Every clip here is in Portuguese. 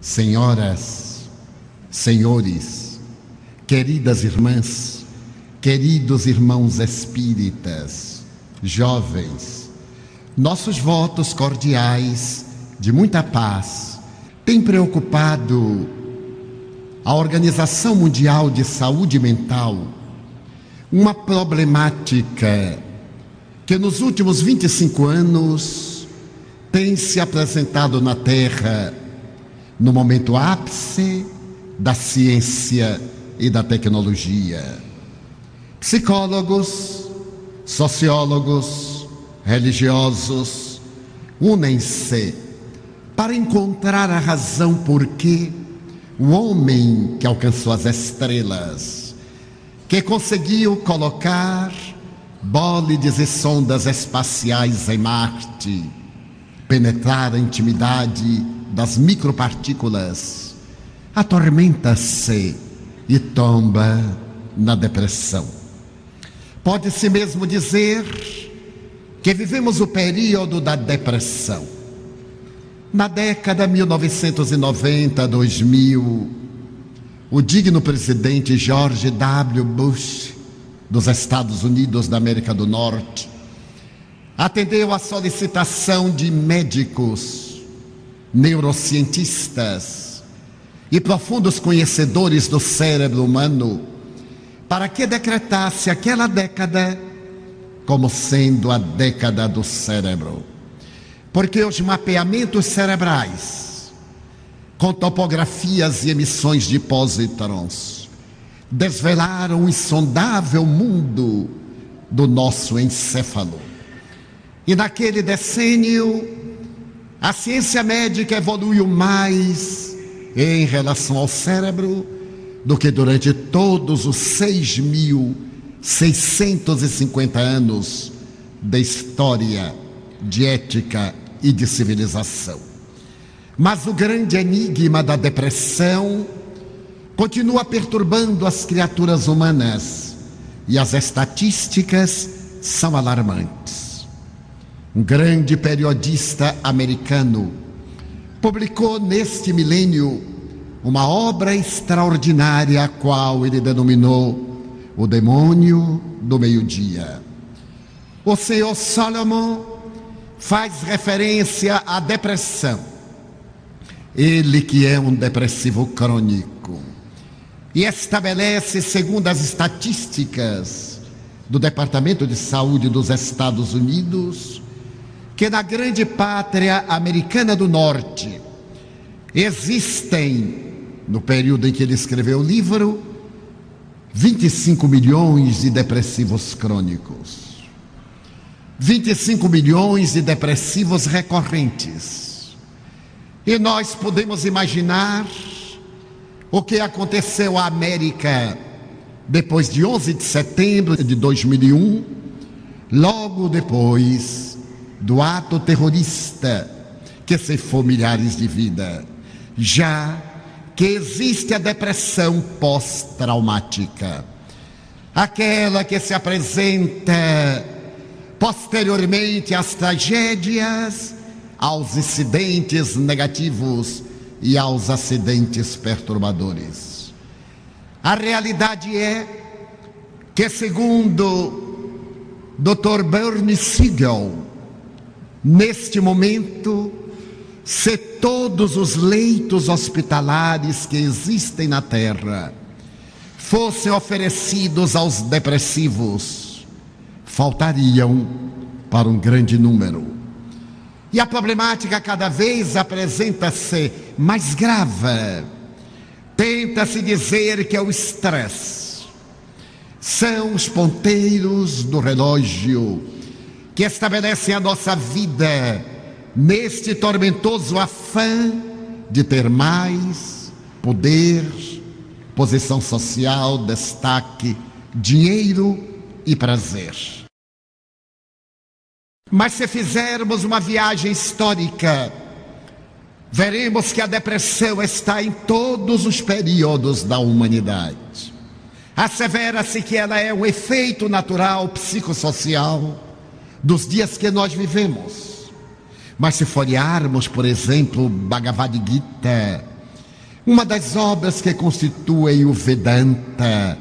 Senhoras, senhores, queridas irmãs, queridos irmãos espíritas, jovens, nossos votos cordiais de muita paz têm preocupado a Organização Mundial de Saúde Mental uma problemática que nos últimos 25 anos tem se apresentado na Terra no momento ápice da ciência e da tecnologia. Psicólogos, sociólogos, religiosos unem-se para encontrar a razão por que o homem que alcançou as estrelas, que conseguiu colocar bólides e sondas espaciais em Marte, penetrar a intimidade das micropartículas, atormenta-se e tomba na depressão. Pode-se mesmo dizer que vivemos o período da depressão. Na década 1990-2000, o digno presidente George W. Bush, dos Estados Unidos da América do Norte, atendeu à solicitação de médicos neurocientistas e profundos conhecedores do cérebro humano para que decretasse aquela década como sendo a década do cérebro. Porque os mapeamentos cerebrais, com topografias e emissões de pósitrons, desvelaram o insondável mundo do nosso encéfalo. E naquele decênio, a ciência médica evoluiu mais em relação ao cérebro do que durante todos os 6.650 anos da história de ética e de civilização. Mas o grande enigma da depressão continua perturbando as criaturas humanas e as estatísticas são alarmantes um grande periodista americano, publicou neste milênio uma obra extraordinária, a qual ele denominou O Demônio do Meio-Dia. O senhor Solomon faz referência à depressão. Ele que é um depressivo crônico. E estabelece, segundo as estatísticas do Departamento de Saúde dos Estados Unidos, que na grande pátria americana do norte existem, no período em que ele escreveu o livro, 25 milhões de depressivos crônicos, 25 milhões de depressivos recorrentes. E nós podemos imaginar o que aconteceu à América depois de 11 de setembro de 2001, logo depois do ato terrorista que ceifou milhares de vidas, já que existe a depressão pós-traumática, aquela que se apresenta posteriormente às tragédias, aos incidentes negativos e aos acidentes perturbadores. A realidade é que, segundo Dr. Bernie Siegel, Neste momento, se todos os leitos hospitalares que existem na terra fossem oferecidos aos depressivos, faltariam para um grande número. E a problemática cada vez apresenta-se mais grave. Tenta-se dizer que é o estresse. São os ponteiros do relógio que estabelecem a nossa vida neste tormentoso afã de ter mais poder, posição social, destaque, dinheiro e prazer. Mas se fizermos uma viagem histórica, veremos que a depressão está em todos os períodos da humanidade. Assevera-se que ela é um efeito natural psicossocial dos dias que nós vivemos. Mas se folhearmos, por exemplo, Bhagavad Gita, uma das obras que constituem o Vedanta,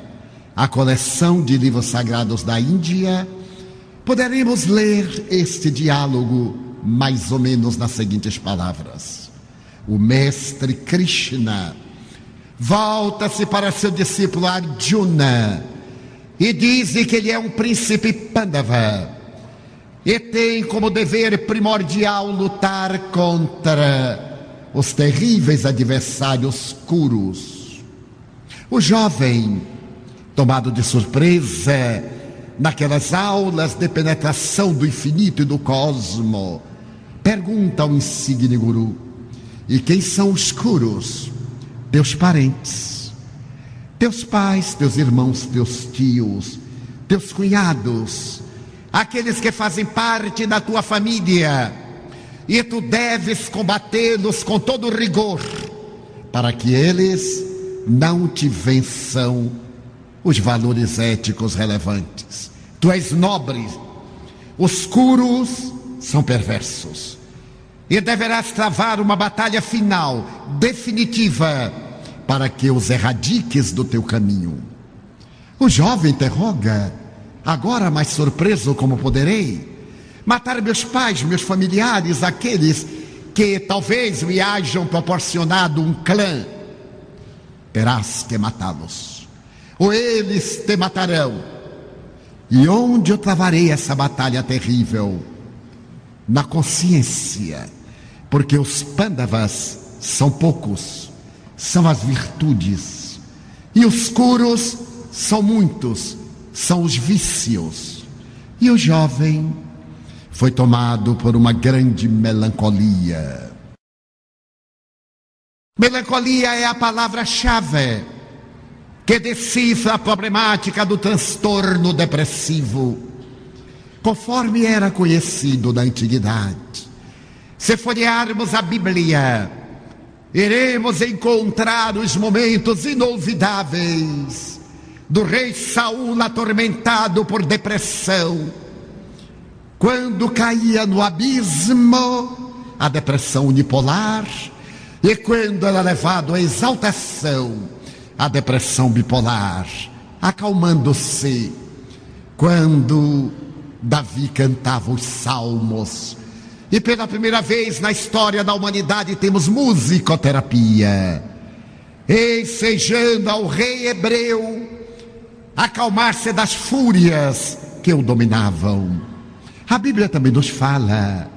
a coleção de livros sagrados da Índia, poderemos ler este diálogo mais ou menos nas seguintes palavras: O mestre Krishna volta-se para seu discípulo Arjuna e diz que ele é um príncipe Pandava e tem como dever primordial lutar contra os terríveis adversários Kurus. O jovem, tomado de surpresa, naquelas aulas de penetração do infinito e do cosmo, pergunta ao insigne guru: E quem são os Kurus? Teus parentes, teus pais, teus irmãos, teus tios, teus cunhados, aqueles que fazem parte da tua família, e tu deves combatê-los com todo rigor, para que eles não te vençam os valores éticos relevantes. Tu és nobre, os curos são perversos, e deverás travar uma batalha final, definitiva, para que os erradiques do teu caminho. O jovem interroga Agora, mais surpreso como poderei, matar meus pais, meus familiares, aqueles que talvez me hajam proporcionado um clã. Terás que matá-los, ou eles te matarão. E onde eu travarei essa batalha terrível? Na consciência, porque os pândavas são poucos, são as virtudes, e os curos são muitos, são os vícios. E o jovem foi tomado por uma grande melancolia. Melancolia é a palavra-chave que decifra a problemática do transtorno depressivo, conforme era conhecido na antiguidade. Se folhearmos a Bíblia, iremos encontrar os momentos inolvidáveis do rei Saul atormentado por depressão. Quando caía no abismo, a depressão unipolar, e quando era levado à exaltação, a depressão bipolar, acalmando-se. Quando Davi cantava os salmos, e pela primeira vez na história da humanidade temos musicoterapia, ensejando ao rei hebreu acalmar-se das fúrias que o dominavam. A Bíblia também nos fala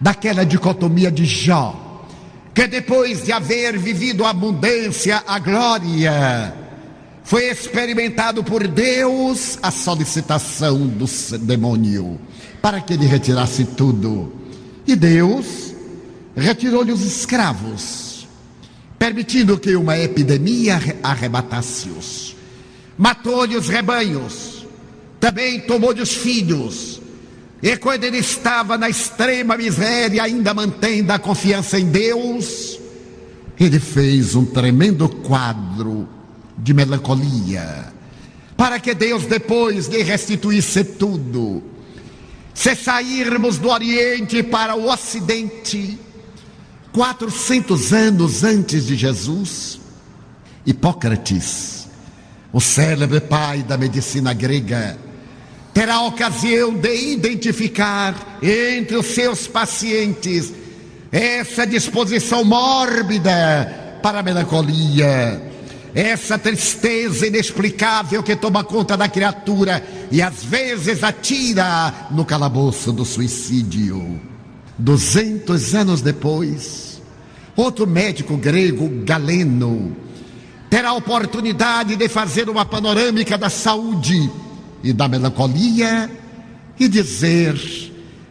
daquela dicotomia de Jó, que depois de haver vivido a abundância, a glória, foi experimentado por Deus a solicitação do demônio para que ele retirasse tudo. E Deus retirou-lhe os escravos, permitindo que uma epidemia arrebatasse-os matou-lhe os rebanhos, também tomou-lhe os filhos. E quando ele estava na extrema miséria, ainda mantendo a confiança em Deus, ele fez um tremendo quadro de melancolia, para que Deus depois lhe restituísse tudo. Se sairmos do Oriente para o Ocidente, 400 anos antes de Jesus, Hipócrates o célebre pai da medicina grega, terá a ocasião de identificar entre os seus pacientes essa disposição mórbida para a melancolia, essa tristeza inexplicável que toma conta da criatura e às vezes atira no calabouço do suicídio. Duzentos anos depois, outro médico grego, Galeno, terá a oportunidade de fazer uma panorâmica da saúde e da melancolia e dizer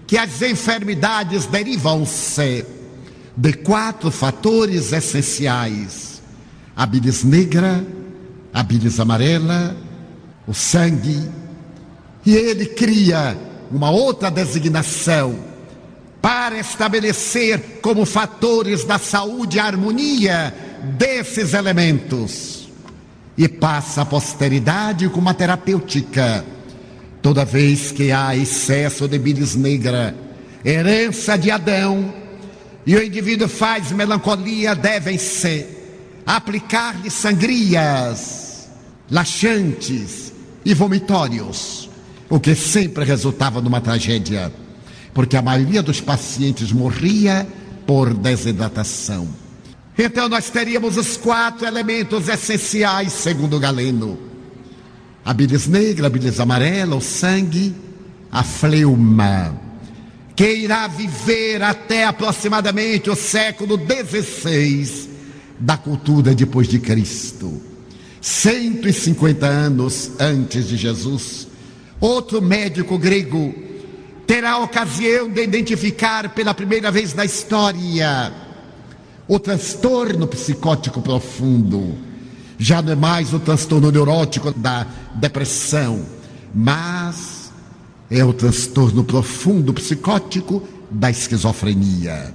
que as enfermidades derivam-se de quatro fatores essenciais: a bilis negra, a bilis amarela, o sangue, e ele cria uma outra designação para estabelecer como fatores da saúde a harmonia desses elementos e passa a posteridade com uma terapêutica. Toda vez que há excesso de bilis negra, herança de Adão, e o indivíduo faz melancolia, devem ser aplicar-lhe sangrias, laxantes e vomitórios, o que sempre resultava numa tragédia, porque a maioria dos pacientes morria por desidratação. Então nós teríamos os quatro elementos essenciais, segundo Galeno: a bilis negra, a bilis amarela, o sangue, a fleuma, que irá viver até aproximadamente o século XVI da cultura depois de Cristo. 150 anos antes de Jesus, outro médico grego terá a ocasião de identificar pela primeira vez na história o transtorno psicótico profundo. Já não é mais o transtorno neurótico da depressão, mas é o transtorno profundo psicótico da esquizofrenia.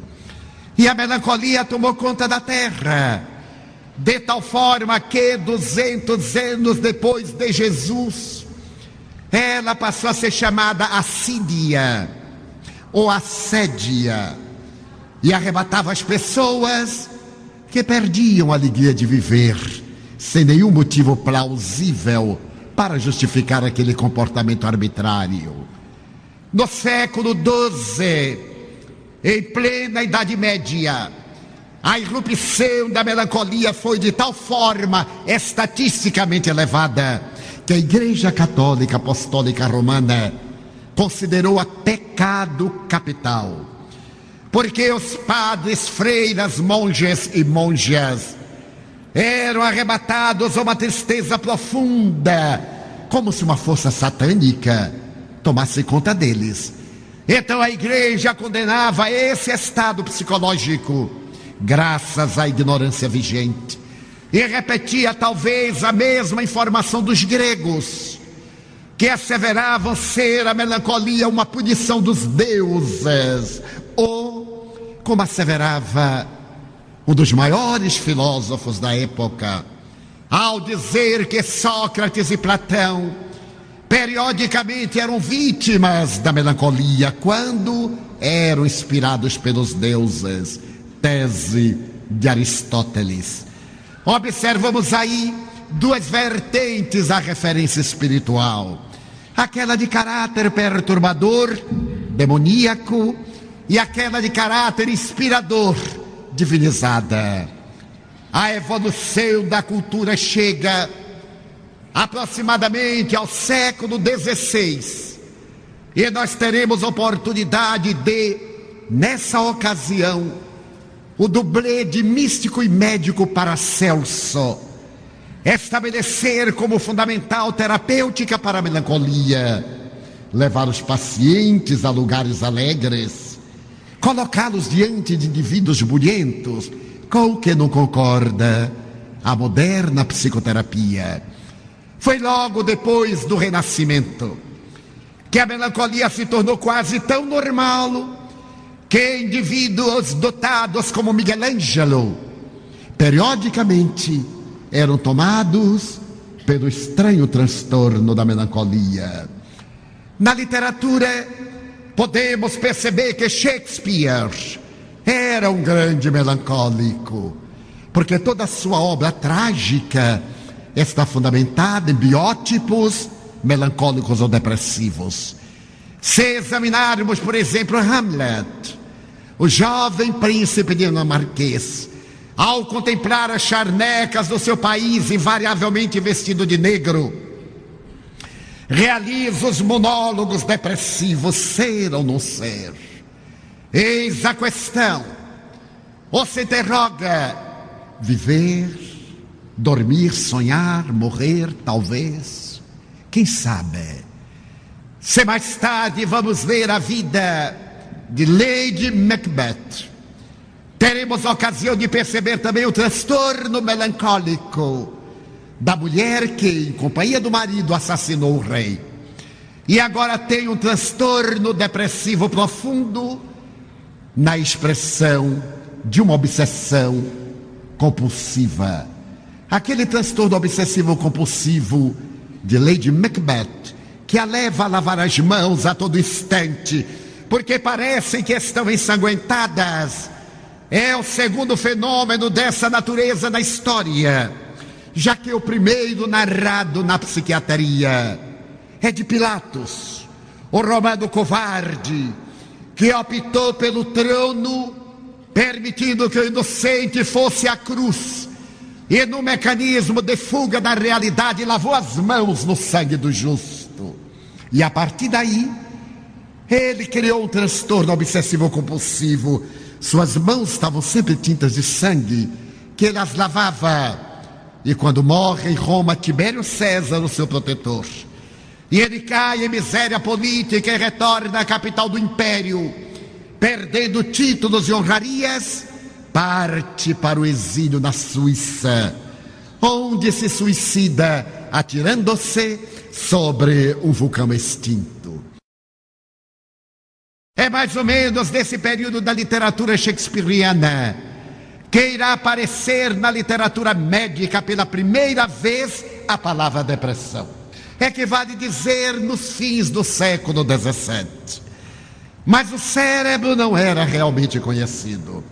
E a melancolia tomou conta da terra, de tal forma que 200 anos depois de Jesus, ela passou a ser chamada assídia ou assédia e arrebatava as pessoas que perdiam a alegria de viver sem nenhum motivo plausível para justificar aquele comportamento arbitrário. No século XII, em plena Idade Média, a irrupção da melancolia foi de tal forma estatisticamente elevada que a Igreja Católica Apostólica Romana considerou-a pecado capital. Porque os padres, freiras, monges e monjas. Eram arrebatados a uma tristeza profunda, como se uma força satânica tomasse conta deles. Então a igreja condenava esse estado psicológico, graças à ignorância vigente, e repetia talvez a mesma informação dos gregos, que asseveravam ser a melancolia uma punição dos deuses, ou, como asseverava um dos maiores filósofos da época, ao dizer que Sócrates e Platão periodicamente eram vítimas da melancolia quando eram inspirados pelos deuses. Tese de Aristóteles. Observamos aí duas vertentes à referência espiritual: aquela de caráter perturbador, demoníaco, e aquela de caráter inspirador, divinizada. A evolução da cultura chega aproximadamente ao século XVI. E nós teremos oportunidade de, nessa ocasião, o dublê de místico e médico Paracelso estabelecer como fundamental terapêutica para a melancolia, levar os pacientes a lugares alegres, colocá-los diante de indivíduos bulhentos, com o que não concorda a moderna psicoterapia. Foi logo depois do Renascimento que a melancolia se tornou quase tão normal que indivíduos dotados como Miguel Ângelo periodicamente eram tomados pelo estranho transtorno da melancolia. Na literatura, podemos perceber que Shakespeare era um grande melancólico, porque toda a sua obra trágica está fundamentada em biótipos melancólicos ou depressivos. Se examinarmos, por exemplo, Hamlet, o jovem príncipe dinamarquês, ao contemplar as charnecas do seu país, invariavelmente vestido de negro, realiza os monólogos depressivos, ser ou não ser. Eis a questão. Ou se interroga, viver dormir, sonhar, morrer, talvez. Quem sabe? Se mais tarde vamos ver a vida de Lady Macbeth, teremos a ocasião de perceber também o transtorno melancólico da mulher que, em companhia do marido, assassinou o rei. E agora tem um transtorno depressivo profundo na expressão de uma obsessão compulsiva aquele transtorno obsessivo compulsivo de Lady Macbeth, que a leva a lavar as mãos a todo instante, porque parecem que estão ensanguentadas, é o segundo fenômeno dessa natureza na história, já que o primeiro narrado na psiquiatria é de Pilatos, o romano covarde, que optou pelo trono, permitindo que o inocente fosse à cruz, e no mecanismo de fuga da realidade lavou as mãos no sangue do justo. E a partir daí, ele criou um transtorno obsessivo compulsivo. Suas mãos estavam sempre tintas de sangue, que ele as lavava. E quando morre em Roma, Tibério César, o seu protetor, e ele cai em miséria política e retorna à capital do império, perdendo títulos e honrarias, parte para o exílio na Suíça, onde se suicida atirando-se sobre um vulcão extinto. É mais ou menos nesse período da literatura shakespeariana que irá aparecer na literatura médica pela primeira vez a palavra depressão é que vale dizer nos fins do século XVII. Mas o cérebro não era realmente conhecido.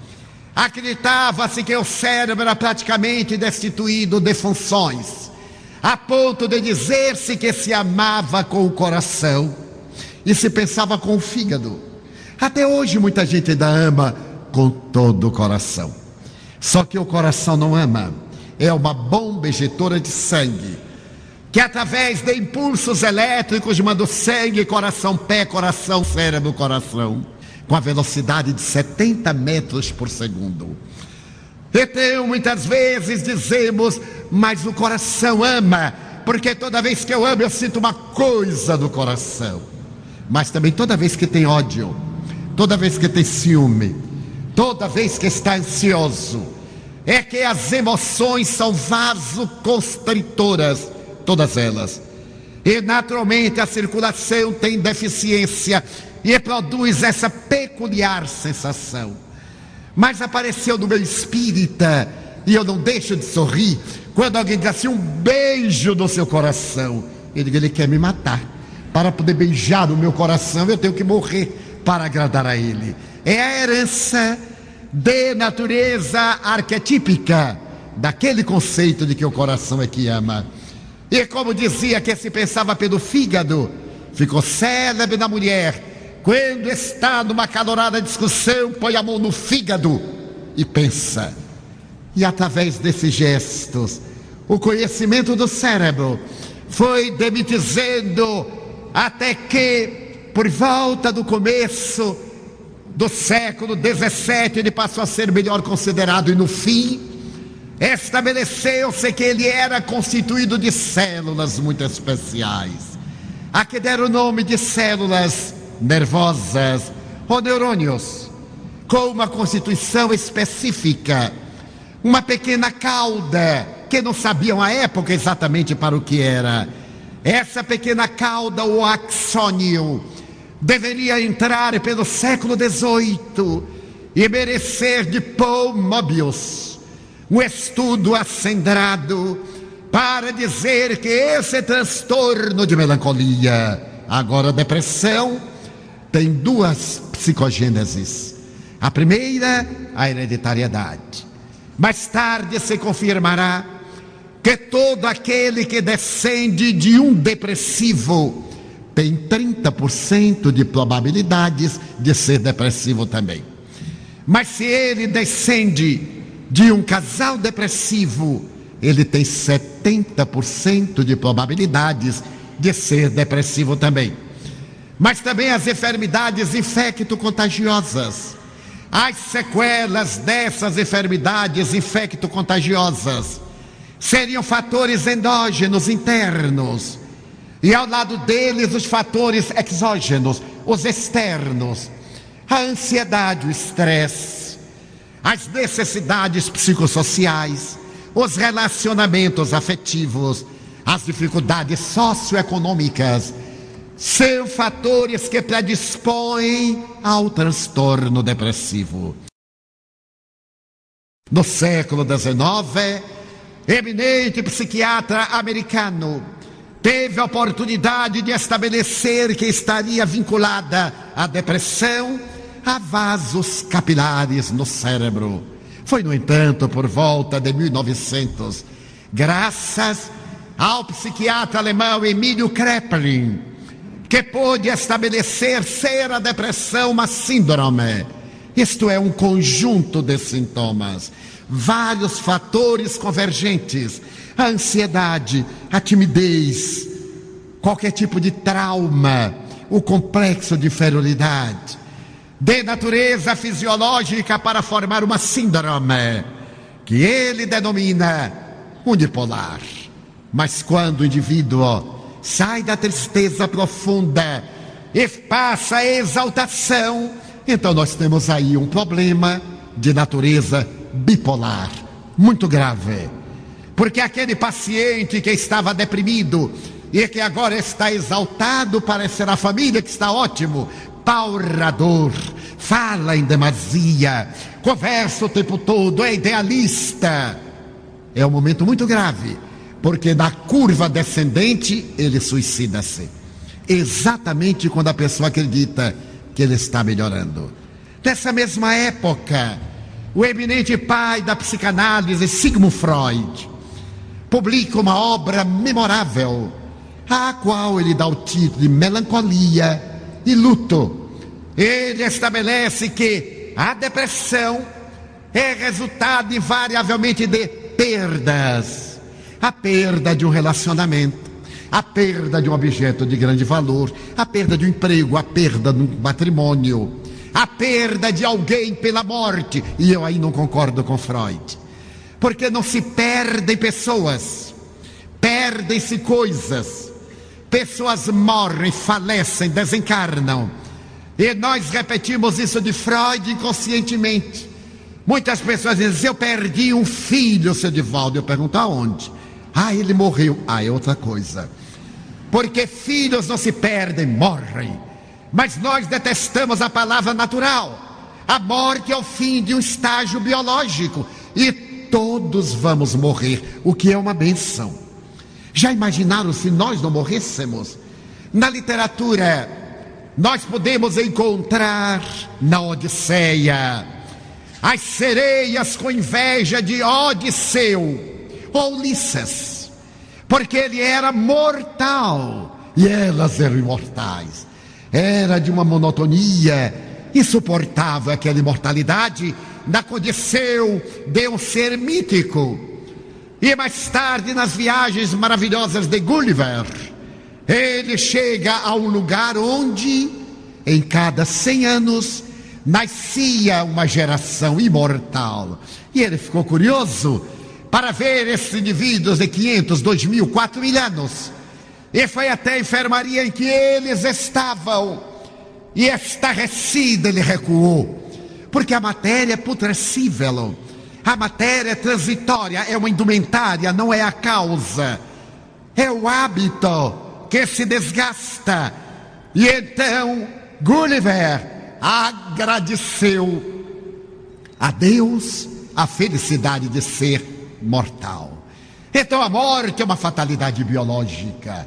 Acreditava-se que o cérebro era praticamente destituído de funções, a ponto de dizer-se que se amava com o coração e se pensava com o fígado. Até hoje muita gente ainda ama com todo o coração. Só que o coração não ama, é uma bomba ejetora de sangue que através de impulsos elétricos manda o sangue, coração, pé, coração, cérebro, coração, com a velocidade de 70 metros por segundo. Então, muitas vezes dizemos, mas o coração ama, porque toda vez que eu amo eu sinto uma coisa no coração. Mas também toda vez que tem ódio, toda vez que tem ciúme, toda vez que está ansioso, é que as emoções são vasoconstritoras todas elas. E naturalmente a circulação tem deficiência e produz essa peculiar sensação. Mas apareceu no meu espírita, e eu não deixo de sorrir, quando alguém diz assim: um beijo no seu coração. Ele quer me matar. Para poder beijar o meu coração, eu tenho que morrer para agradar a ele. É a herança de natureza arquetípica daquele conceito de que o coração é que ama. E como dizia que se pensava pelo fígado, ficou célebre na mulher. Quando está numa calorada discussão, põe a mão no fígado e pensa. E através desses gestos, o conhecimento do cérebro foi demitizando até que, por volta do começo do século XVII, ele passou a ser melhor considerado e no fim estabeleceu-se que ele era constituído de células muito especiais, a que deram o nome de células nervosas ou neurônios, com uma constituição específica, uma pequena cauda, que não sabiam à época exatamente para o que era. Essa pequena cauda, o axônio, deveria entrar pelo século XVIII e merecer de Paul Mobius um estudo acendrado para dizer que esse transtorno de melancolia, agora depressão, tem duas psicogêneses. A primeira, a hereditariedade. Mais tarde se confirmará que todo aquele que descende de um depressivo tem 30% de probabilidades de ser depressivo também. Mas se ele descende de um casal depressivo, ele tem 70% de probabilidades de ser depressivo também. Mas também as enfermidades infecto-contagiosas. As sequelas dessas enfermidades infecto-contagiosas seriam fatores endógenos internos. E ao lado deles, os fatores exógenos, os externos. A ansiedade, o estresse as necessidades psicossociais, os relacionamentos afetivos, as dificuldades socioeconômicas, são fatores que predispõem ao transtorno depressivo. No século XIX, eminente psiquiatra americano teve a oportunidade de estabelecer que estaria vinculada à depressão a vasos capilares no cérebro. Foi, no entanto, por volta de 1900, graças ao psiquiatra alemão Emílio Kreppelin, que pôde estabelecer ser a depressão uma síndrome. Isto é um conjunto de sintomas, vários fatores convergentes: a ansiedade, a timidez, qualquer tipo de trauma, o complexo de inferioridade, de natureza fisiológica para formar uma síndrome, que ele denomina unipolar. Mas quando o indivíduo sai da tristeza profunda e passa a exaltação, então nós temos aí um problema de natureza bipolar, muito grave. Porque aquele paciente que estava deprimido e que agora está exaltado, parece a família que está ótimo, paurador, fala em demasia, conversa o tempo todo, é idealista. É um momento muito grave, porque na curva descendente ele suicida-se. Exatamente quando a pessoa acredita que ele está melhorando. Nessa mesma época, o eminente pai da psicanálise, Sigmund Freud, publica uma obra memorável, a qual ele dá o título de Melancolia e Luto. Ele estabelece que a depressão é resultado invariavelmente de perdas. A perda de um relacionamento, a perda de um objeto de grande valor, a perda de um emprego, a perda de um matrimônio, a perda de alguém pela morte. E eu aí não concordo com Freud. Porque não se perdem pessoas, perdem-se coisas. Pessoas morrem, falecem, desencarnam. E nós repetimos isso de Freud inconscientemente. Muitas pessoas dizem: Eu perdi um filho, seu Divaldo. Eu pergunto aonde? Ah, ele morreu. Ah, é outra coisa. Porque filhos não se perdem, morrem. Mas nós detestamos a palavra natural. A morte é o fim de um estágio biológico e todos vamos morrer, o que é uma benção. Já imaginaram se nós não morrêssemos? Na literatura, nós podemos encontrar na Odisseia as sereias com inveja de Odisseu ou Ulisses, porque ele era mortal e elas eram imortais. Era de uma monotonia insuportável aquela imortalidade na condição de um ser mítico. E mais tarde, nas viagens maravilhosas de Gulliver, ele chega a um lugar onde, em cada cem anos, nascia uma geração imortal. E ele ficou curioso para ver esses indivíduos de 500, 2 mil, 4 mil anos e foi até a enfermaria em que eles estavam. E estarrecido ele recuou. Porque a matéria é putrescível. A matéria é transitória, é uma indumentária, não é a causa. É o hábito que se desgasta. E então Gulliver agradeceu a Deus a felicidade de ser mortal. Então a morte é uma fatalidade biológica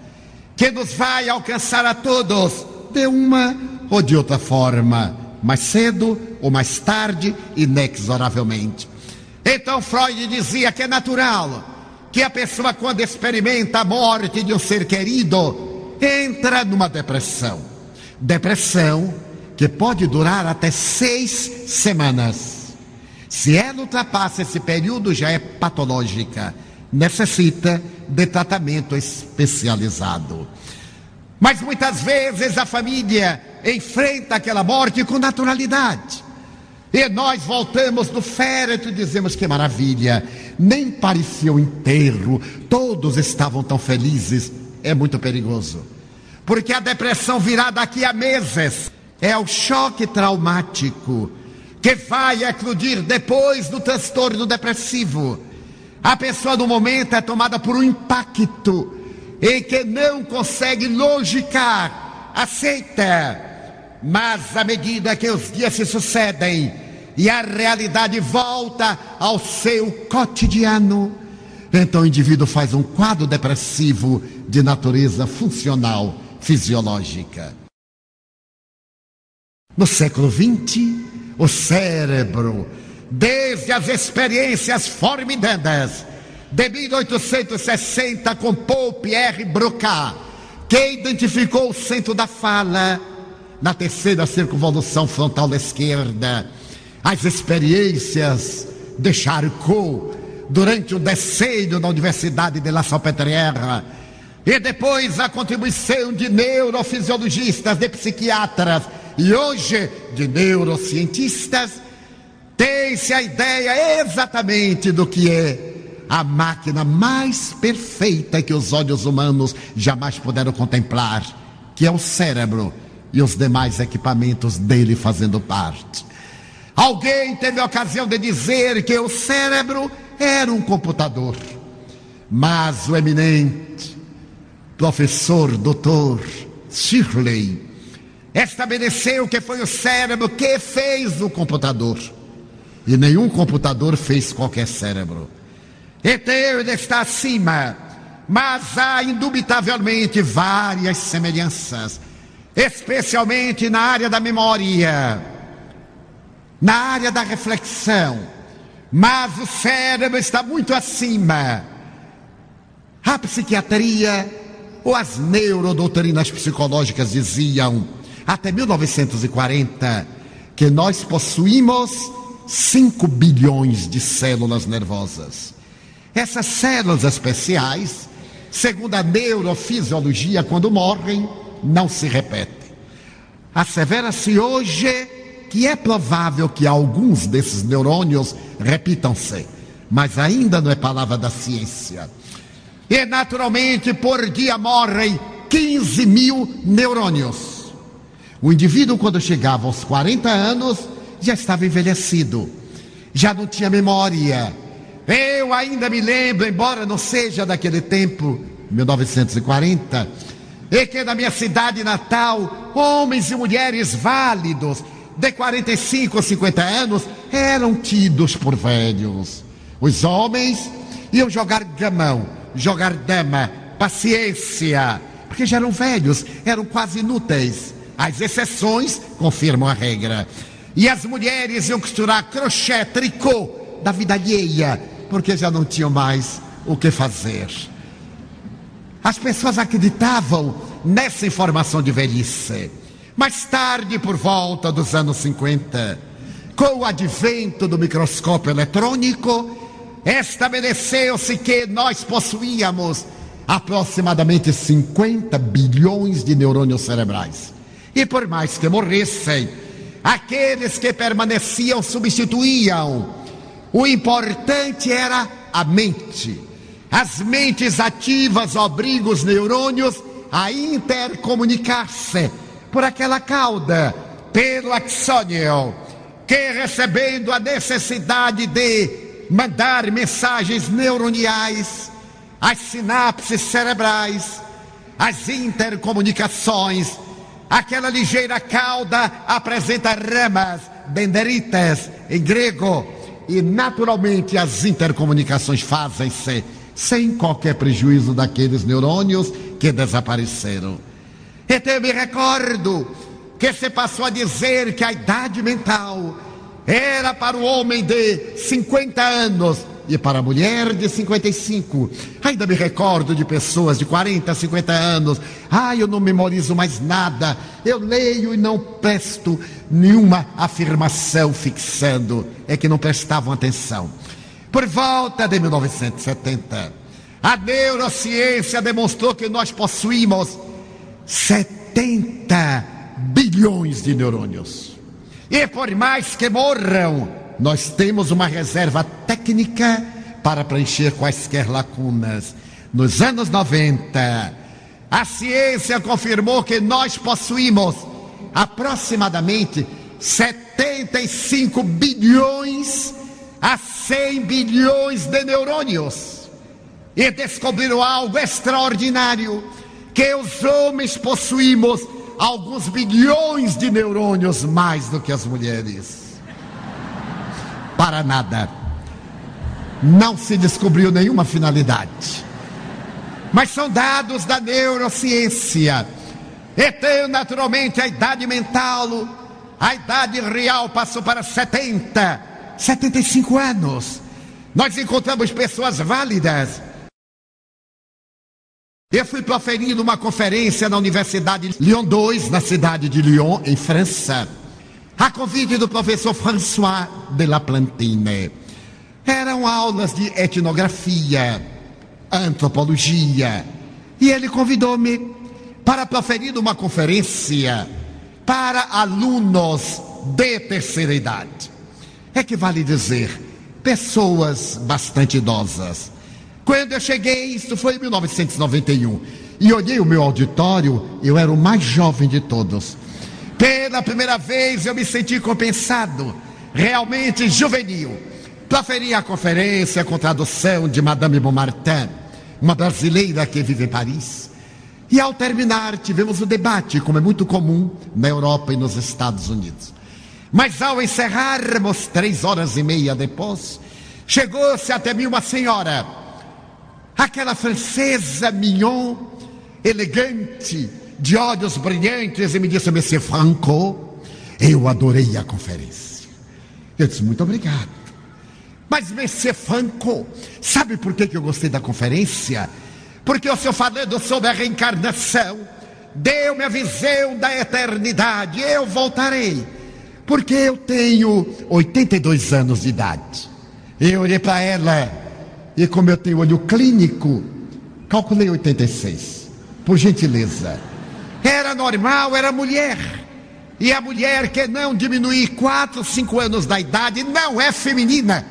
que nos vai alcançar a todos de uma ou de outra forma, mais cedo ou mais tarde, inexoravelmente. Então Freud dizia que é natural que a pessoa, quando experimenta a morte de um ser querido, entra numa depressão. Depressão que pode durar até seis semanas. Se ela ultrapassa esse período, já é patológica necessita de tratamento especializado. Mas muitas vezes a família enfrenta aquela morte com naturalidade. E nós voltamos do féretro e dizemos que maravilha, nem parecia o enterro, todos estavam tão felizes. É muito perigoso, porque a depressão virá daqui a meses, é o choque traumático que vai eclodir depois do transtorno depressivo. A pessoa no momento é tomada por um impacto em que não consegue logicar, aceita. Mas à medida que os dias se sucedem e a realidade volta ao seu cotidiano, então o indivíduo faz um quadro depressivo de natureza funcional, fisiológica. No século XX, o cérebro, desde as experiências formidantes de 1860 com Paul Pierre Broca, que identificou o centro da fala na terceira circunvolução frontal da esquerda, as experiências de Charcot durante o decênio na Universidade de La Salpêtrière, e depois a contribuição de neurofisiologistas, de psiquiatras e hoje de neurocientistas, tem-se a ideia exatamente do que é a máquina mais perfeita que os olhos humanos jamais puderam contemplar, que é o cérebro e os demais equipamentos dele fazendo parte. Alguém teve a ocasião de dizer que o cérebro era um computador, mas o eminente professor doutor Shirley estabeleceu que foi o cérebro que fez o computador. E nenhum computador fez qualquer cérebro. Ele está acima, mas há indubitavelmente várias semelhanças, especialmente na área da memória, na área da reflexão. Mas o cérebro está muito acima. A psiquiatria ou as neurodoutrinas psicológicas diziam, até 1940, que nós possuímos 5 bilhões de células nervosas. Essas células especiais, segundo a neurofisiologia, quando morrem, não se repetem. Assevera-se hoje que é provável que alguns desses neurônios repitam-se, mas ainda não é palavra da ciência. E naturalmente, por dia morrem 15 mil neurônios. O indivíduo, quando chegava aos 40 anos, já estava envelhecido, já não tinha memória, eu ainda me lembro, embora não seja daquele tempo, 1940, e que na minha cidade natal, homens e mulheres válidos, de 45 ou 50 anos, eram tidos por velhos. Os homens iam jogar gamão, jogar dama, paciência, porque já eram velhos, eram quase inúteis. As exceções confirmam a regra. E as mulheres iam costurar crochê, tricô da vida alheia, porque já não tinham mais o que fazer. As pessoas acreditavam nessa informação de velhice. Mais tarde, por volta dos anos 50, com o advento do microscópio eletrônico, estabeleceu-se que nós possuíamos aproximadamente 50 bilhões de neurônios cerebrais. E por mais que morressem, aqueles que permaneciam substituíam o importante era a mente. As mentes ativas obrigam os neurônios a intercomunicar-se por aquela cauda, pelo axônio, que recebendo a necessidade de mandar mensagens neuroniais, as sinapses cerebrais, as intercomunicações, aquela ligeira cauda apresenta ramas, dendritas, em grego, e naturalmente as intercomunicações fazem-se sem qualquer prejuízo daqueles neurônios que desapareceram. Então eu me recordo que se passou a dizer que a idade mental era para o homem de 50 anos e para a mulher de 55. Ainda me recordo de pessoas de 40, 50 anos. Ah, eu não memorizo mais nada. Eu leio e não presto nenhuma afirmação fixando. É que não prestavam atenção. Por volta de 1970, a neurociência demonstrou que nós possuímos 70 bilhões de neurônios. E por mais que morram, nós temos uma reserva técnica para preencher quaisquer lacunas. Nos anos 90, a ciência confirmou que nós possuímos aproximadamente 75 bilhões a 100 bilhões de neurônios. E descobriram algo extraordinário: que os homens possuímos alguns bilhões de neurônios mais do que as mulheres para nada. Não se descobriu nenhuma finalidade. Mas são dados da neurociência. Então, naturalmente, a idade mental, A idade real passou para 70, 75 anos. Nós encontramos pessoas válidas. Eu fui proferir uma conferência na Universidade Lyon 2, na cidade de Lyon, em França, a convite do professor François de la Plantine. Eram aulas de etnografia, antropologia, e ele convidou-me para proferir uma conferência para alunos de terceira idade. É que vale dizer, pessoas bastante idosas. Quando eu cheguei, isso foi em 1991, e olhei o meu auditório, eu era o mais jovem de todos. Pela primeira vez eu me senti compensado, realmente juvenil. Proferi a conferência com tradução de Madame Beaumartin, uma brasileira que vive em Paris. E ao terminar, tivemos o debate, como é muito comum na Europa e nos Estados Unidos. Mas ao encerrarmos, três horas e meia depois, chegou-se até mim uma senhora, aquela francesa mignon, elegante, de olhos brilhantes, e me disse: Monsieur Franco, eu adorei a conferência. Eu disse: Muito obrigado. Mas, Monsieur Franco, sabe por que, eu gostei da conferência? Porque o senhor falando sobre a reencarnação, deu-me a visão da eternidade, eu voltarei. Porque eu tenho 82 anos de idade. Eu olhei para ela, e como eu tenho olho clínico, calculei 86, por gentileza. Era normal, era mulher. E a mulher que não diminuir 4, 5 anos da idade não é feminina,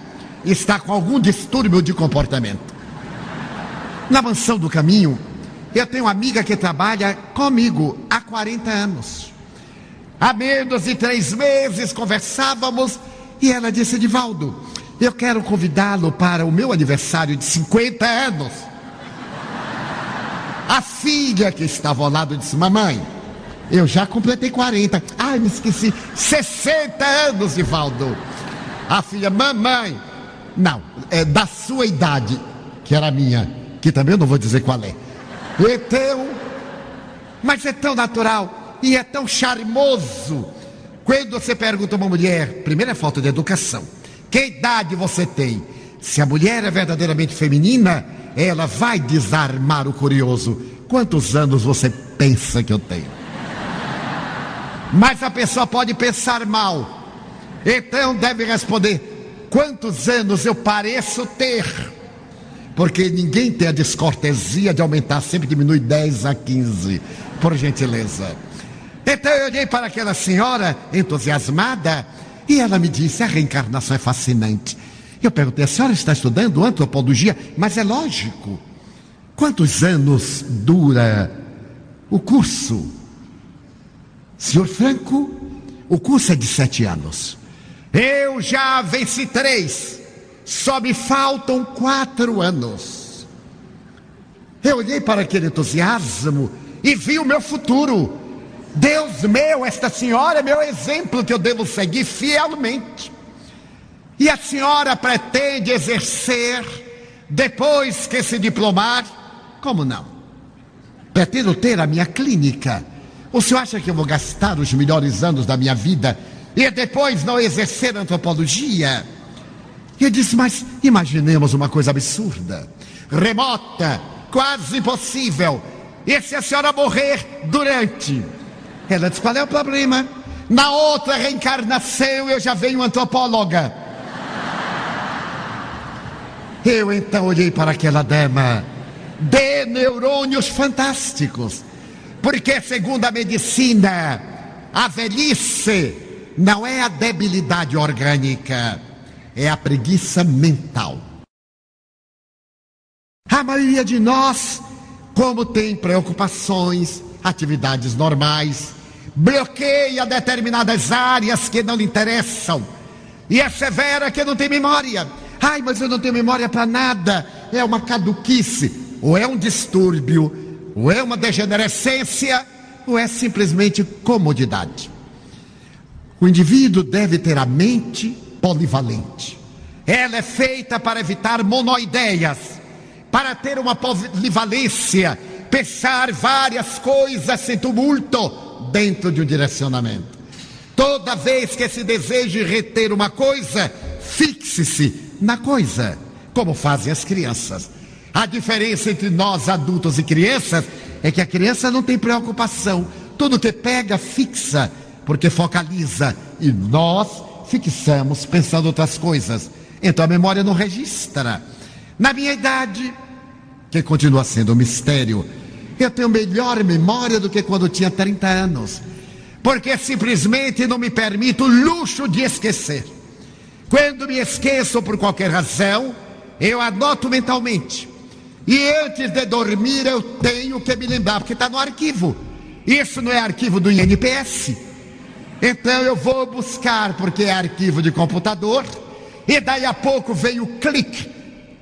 está com algum distúrbio de comportamento. Na mansão do caminho, eu tenho uma amiga que trabalha comigo há 40 anos. Há menos de três meses conversávamos e ela disse: Divaldo, eu quero convidá-lo para o meu aniversário de 50 anos. A filha que estava ao lado disse: Mamãe, eu já completei 40. Ai, me esqueci. 60 anos, Divaldo. A filha, mamãe, não, é da sua idade, que era a minha, que também eu não vou dizer qual é. Então, mas é tão natural e é tão charmoso. Quando você pergunta a uma mulher, primeiro é falta de educação. Que idade você tem? Se a mulher é verdadeiramente feminina, ela vai desarmar o curioso. Quantos anos você pensa que eu tenho? Mas a pessoa pode pensar mal. Então deve responder: quantos anos eu pareço ter? Porque ninguém tem a descortesia de aumentar, sempre diminui 10 a 15, por gentileza. Então eu olhei para aquela senhora entusiasmada e ela me disse: a reencarnação é fascinante. Eu perguntei: a senhora está estudando antropologia? Mas é lógico. Quantos anos dura o curso? Senhor Franco, o curso é de sete anos. Eu já venci três. Só me faltam quatro anos. Eu olhei para aquele entusiasmo e vi o meu futuro. Deus meu, esta senhora é meu exemplo que eu devo seguir fielmente. E a senhora pretende exercer, depois que se diplomar, como não? Pretendo ter a minha clínica. O senhor acha que eu vou gastar os melhores anos da minha vida e depois não exercer antropologia? E eu disse, mas imaginemos uma coisa absurda, remota, quase impossível. E se a senhora morrer durante? Ela disse, qual é o problema? Na outra reencarnação eu já venho antropóloga. Eu então olhei para aquela dama de neurônios fantásticos, porque segundo a medicina, a velhice não é a debilidade orgânica, é a preguiça mental. A maioria de nós, como tem preocupações, atividades normais, bloqueia determinadas áreas que não lhe interessam e é severa que não tem memória. Ai, mas eu não tenho memória para nada. É uma caduquice, ou é um distúrbio, ou é uma degenerescência, ou é simplesmente comodidade. O indivíduo deve ter a mente polivalente. Ela é feita para evitar monoideias, para ter uma polivalência, pensar várias coisas sem tumulto dentro de um direcionamento. Toda vez que se deseje reter uma coisa, fixe-se na coisa, como fazem as crianças. A diferença entre nós, adultos e crianças, é que a criança não tem preocupação. Tudo que pega, fixa, porque focaliza. E nós fixamos pensando outras coisas. Então a memória não registra. Na minha idade, que continua sendo um mistério, eu tenho melhor memória do que quando tinha 30 anos. Porque simplesmente não me permito o luxo de esquecer. Quando me esqueço por qualquer razão, eu anoto mentalmente. E antes de dormir eu tenho que me lembrar, porque está no arquivo. Isso não é arquivo do INPS. Então eu vou buscar, porque é arquivo de computador. E daí a pouco vem o clique.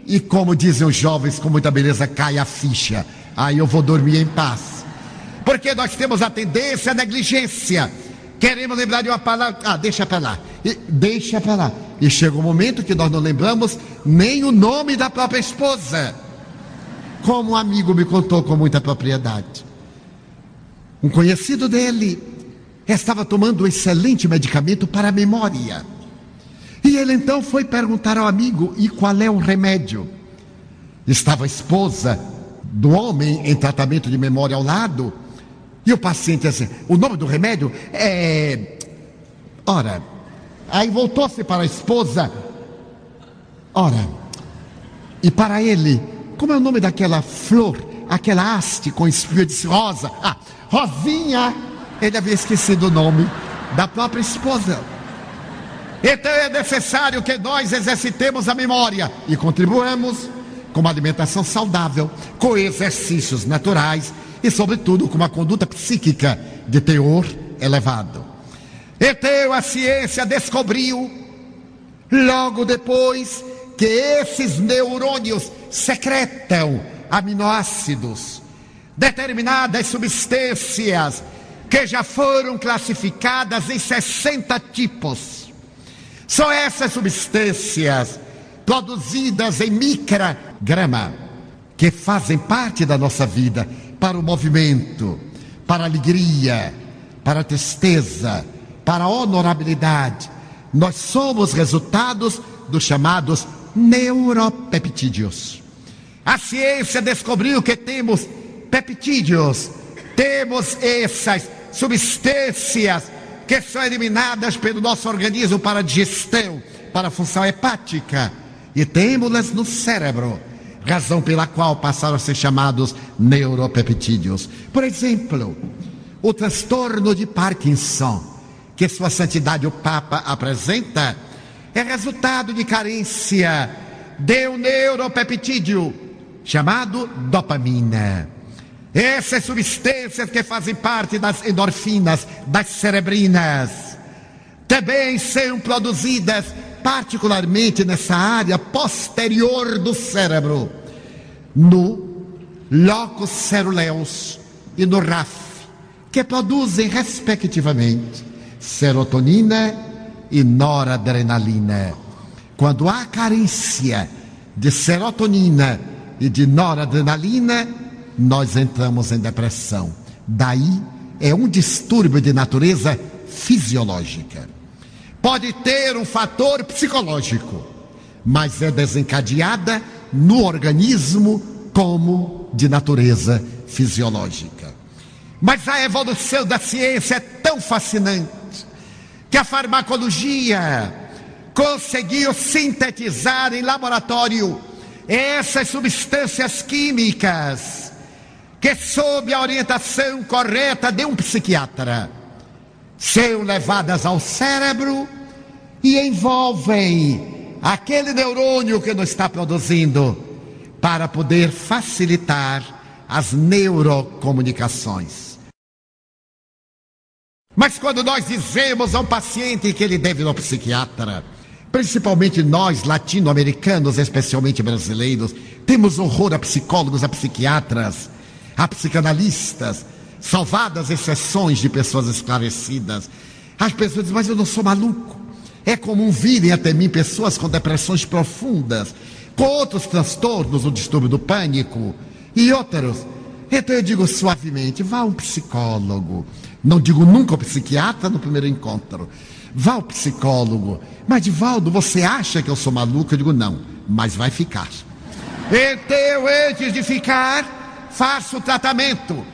E como dizem os jovens, com muita beleza, cai a ficha. Aí eu vou dormir em paz. Porque nós temos a tendência à negligência. Queremos lembrar de uma palavra. Ah, deixa para lá. E, deixa para lá. E chega um momento que nós não lembramos nem o nome da própria esposa. Como um amigo me contou com muita propriedade. Um conhecido dele estava tomando um excelente medicamento para a memória. E ele então foi perguntar ao amigo: e qual é o remédio? Estava a esposa do homem em tratamento de memória ao lado. E o paciente assim: o nome do remédio é. Ora, Aí voltou-se para a esposa. Ora, e para ele, como é o nome daquela flor, aquela haste com espinho de rosa? Ah, Rosinha! Ele havia esquecido o nome da própria esposa. Então é necessário que nós exercitemos a memória e contribuamos com uma alimentação saudável, com exercícios naturais e, sobretudo, com uma conduta psíquica de teor elevado. Então a ciência descobriu, logo depois, que esses neurônios secretam aminoácidos, determinadas substâncias que já foram classificadas em 60 tipos. São essas substâncias produzidas em micrograma que fazem parte da nossa vida para o movimento, para a alegria, para a tristeza, para a honorabilidade. Nós somos resultados dos chamados neuropeptídeos. A ciência descobriu que temos peptídeos, temos essas substâncias que são eliminadas pelo nosso organismo para digestão, para função hepática, e temos-las no cérebro, razão pela qual passaram a ser chamados neuropeptídeos. Por exemplo, o transtorno de Parkinson que Sua Santidade o Papa apresenta é resultado de carência de um neuropeptídeo chamado dopamina. Essas substâncias que fazem parte das endorfinas, das cerebrinas, também são produzidas particularmente nessa área posterior do cérebro, no locus ceruleus e no RAF, que produzem respectivamente serotonina e noradrenalina. Quando há carência de serotonina e de noradrenalina, nós entramos em depressão. Daí é um distúrbio de natureza fisiológica. Pode ter um fator psicológico, mas é desencadeada no organismo como de natureza fisiológica. Mas a evolução da ciência é tão fascinante que a farmacologia conseguiu sintetizar em laboratório essas substâncias químicas que, sob a orientação correta de um psiquiatra, são levadas ao cérebro e envolvem aquele neurônio que não está produzindo para poder facilitar as neurocomunicações. Mas quando nós dizemos a um paciente que ele deve ir ao psiquiatra, principalmente nós latino-americanos, especialmente brasileiros, temos horror a psicólogos, a psiquiatras, a psicanalistas, salvadas exceções de pessoas esclarecidas. As pessoas dizem, mas eu não sou maluco. É comum virem até mim pessoas com depressões profundas, com outros transtornos, o distúrbio do pânico e outros. Então eu digo suavemente: vá a um psicólogo. Não digo nunca ao psiquiatra no primeiro encontro. Vá ao psicólogo. Mas, Divaldo, você acha que eu sou maluco? Eu digo: não, mas vai ficar. Então, antes de ficar, faço o tratamento.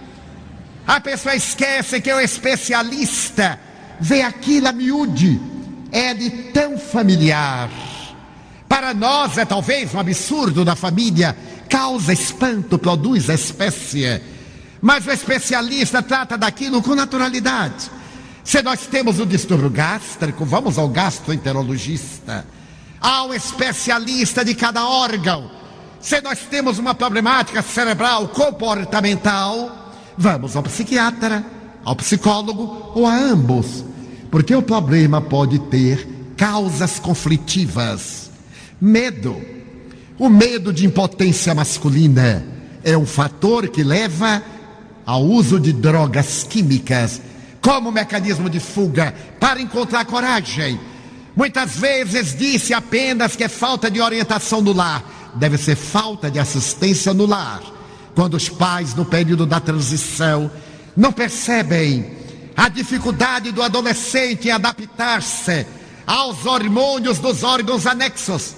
A pessoa esquece que é o especialista vê aquilo a miúde. É de tão familiar. Para nós é talvez um absurdo da família, causa espanto, produz espécie. Mas o especialista trata daquilo com naturalidade. Se nós temos um distúrbio gástrico, vamos ao gastroenterologista, ao especialista de cada órgão. Se nós temos uma problemática cerebral comportamental, vamos ao psiquiatra, ao psicólogo ou a ambos, porque o problema pode ter causas conflitivas. Medo. O medo de impotência masculina é um fator que leva ao uso de drogas químicas como mecanismo de fuga para encontrar coragem. Muitas vezes disse apenas que é falta de orientação no lar, deve ser falta de assistência no lar. Quando os pais, no período da transição, não percebem a dificuldade do adolescente em adaptar-se aos hormônios dos órgãos anexos.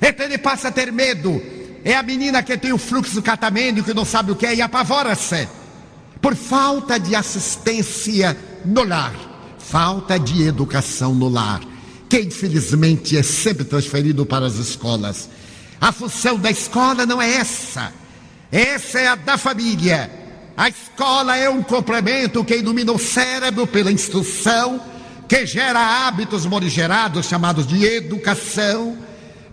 Então ele passa a ter medo. É a menina que tem o fluxo catamênico que não sabe o que é e apavora-se. Por falta de assistência no lar, falta de educação no lar, que infelizmente é sempre transferido para as escolas. A função da escola não é essa, essa é a da família. A escola é um complemento que ilumina o cérebro pela instrução, que gera hábitos morigerados chamados de educação,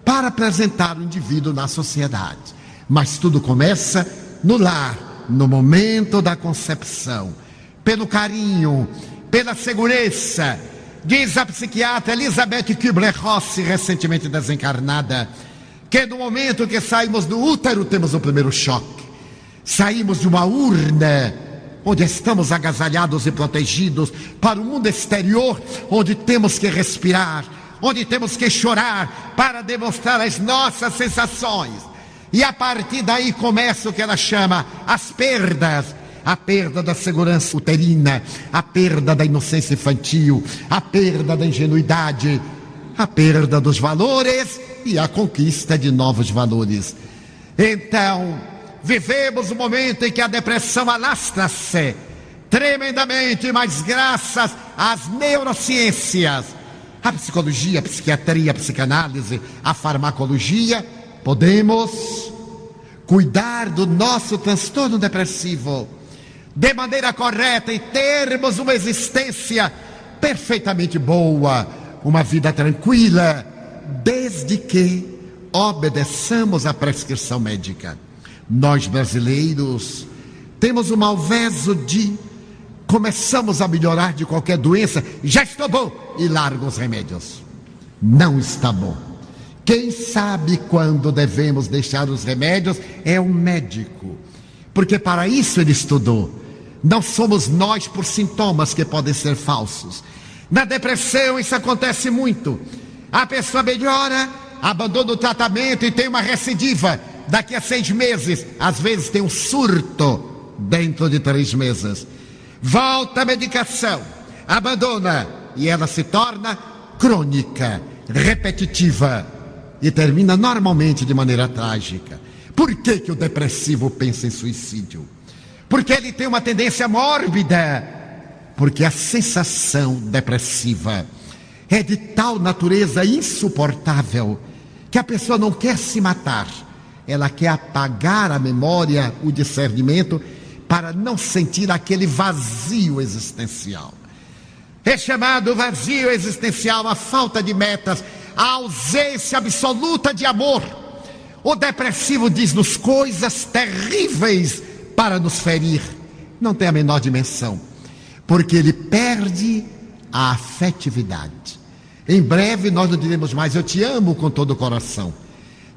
para apresentar o indivíduo na sociedade. Mas tudo começa no lar, no momento da concepção pelo carinho, pela segurança. Diz a psiquiatra Elizabeth Kubler-Ross, recentemente desencarnada, que no momento que saímos do útero temos o primeiro choque. Saímos de uma urna onde estamos agasalhados e protegidos para o mundo exterior, onde temos que respirar, onde temos que chorar para demonstrar as nossas sensações. E a partir daí começa o que ela chama as perdas, a perda da segurança uterina, a perda da inocência infantil, a perda da ingenuidade, a perda dos valores e a conquista de novos valores. Então, vivemos um momento em que a depressão alastra-se tremendamente, mas graças às neurociências, a psicologia, a psiquiatria, a psicanálise, a farmacologia, podemos cuidar do nosso transtorno depressivo de maneira correta e termos uma existência perfeitamente boa, uma vida tranquila, desde que obedeçamos à prescrição médica. Nós brasileiros temos o malveso de começamos a melhorar de qualquer doença, já estou bom e largo os remédios. Não está bom. Quem sabe quando devemos deixar os remédios é o médico, porque para isso ele estudou. Não somos nós por sintomas que podem ser falsos. Na depressão isso acontece muito. A pessoa melhora, abandona o tratamento e tem uma recidiva. Daqui a seis meses, às vezes tem um surto dentro de três meses. Volta a medicação, abandona e ela se torna crônica, repetitiva e termina normalmente de maneira trágica. Por que, que o depressivo pensa em suicídio? porque ele tem uma tendência mórbida, porque a sensação depressiva é de tal natureza insuportável que a pessoa não quer se matar, ela quer apagar a memória, o discernimento, para não sentir aquele vazio existencial. É chamado vazio existencial a falta de metas, a ausência absoluta de amor. O depressivo diz-nos coisas terríveis para nos ferir, não tem a menor dimensão, porque ele perde a afetividade. Em breve nós não diremos mais eu te amo com todo o coração.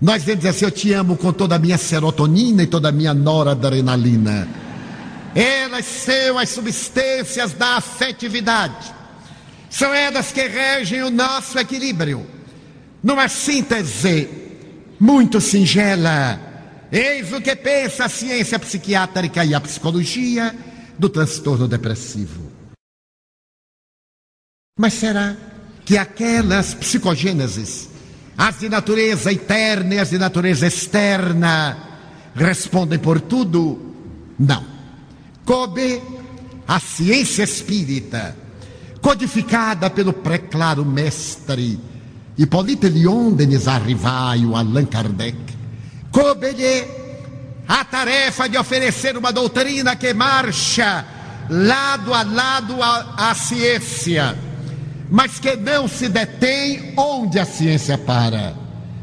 Nós devemos dizer assim, eu te amo com toda a minha serotonina e toda a minha noradrenalina. Elas são as substâncias da afetividade. São elas que regem o nosso equilíbrio. Numa síntese muito singela, Eis o que pensa a ciência psiquiátrica e a psicologia do transtorno depressivo. Mas será que aquelas psicogêneses, as de natureza interna e as de natureza externa, respondem por tudo? Não. Coube a ciência espírita, codificada pelo preclaro mestre Hippolyte Lyon Denis Arrivaio Allan Kardec, coube-lhe a tarefa de oferecer uma doutrina que marcha lado a lado à ciência mas que não se detém onde a ciência para.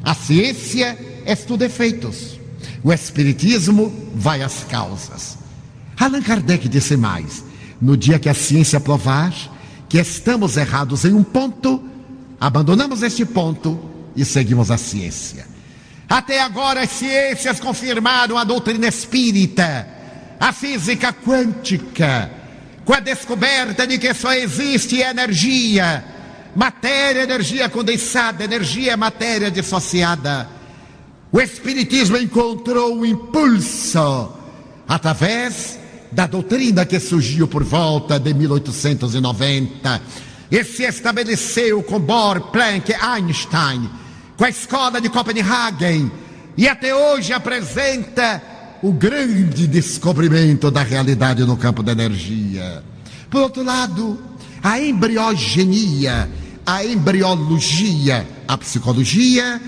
A ciência estuda efeitos, o Espiritismo vai às causas. Allan Kardec disse mais: no dia que a ciência provar que estamos errados em um ponto, abandonamos este ponto e seguimos a ciência. Até agora, as ciências confirmaram a doutrina espírita, a física quântica, com a descoberta de que só existe energia, matéria, energia condensada, energia, matéria dissociada. O Espiritismo encontrou um impulso através da doutrina que surgiu por volta de 1890 e se estabeleceu com Bohr, Planck, Einstein, com a escola de Copenhagen e até hoje apresenta o grande descobrimento da realidade no campo da energia. Por outro lado, a embriogenia, a embriologia, a psicologia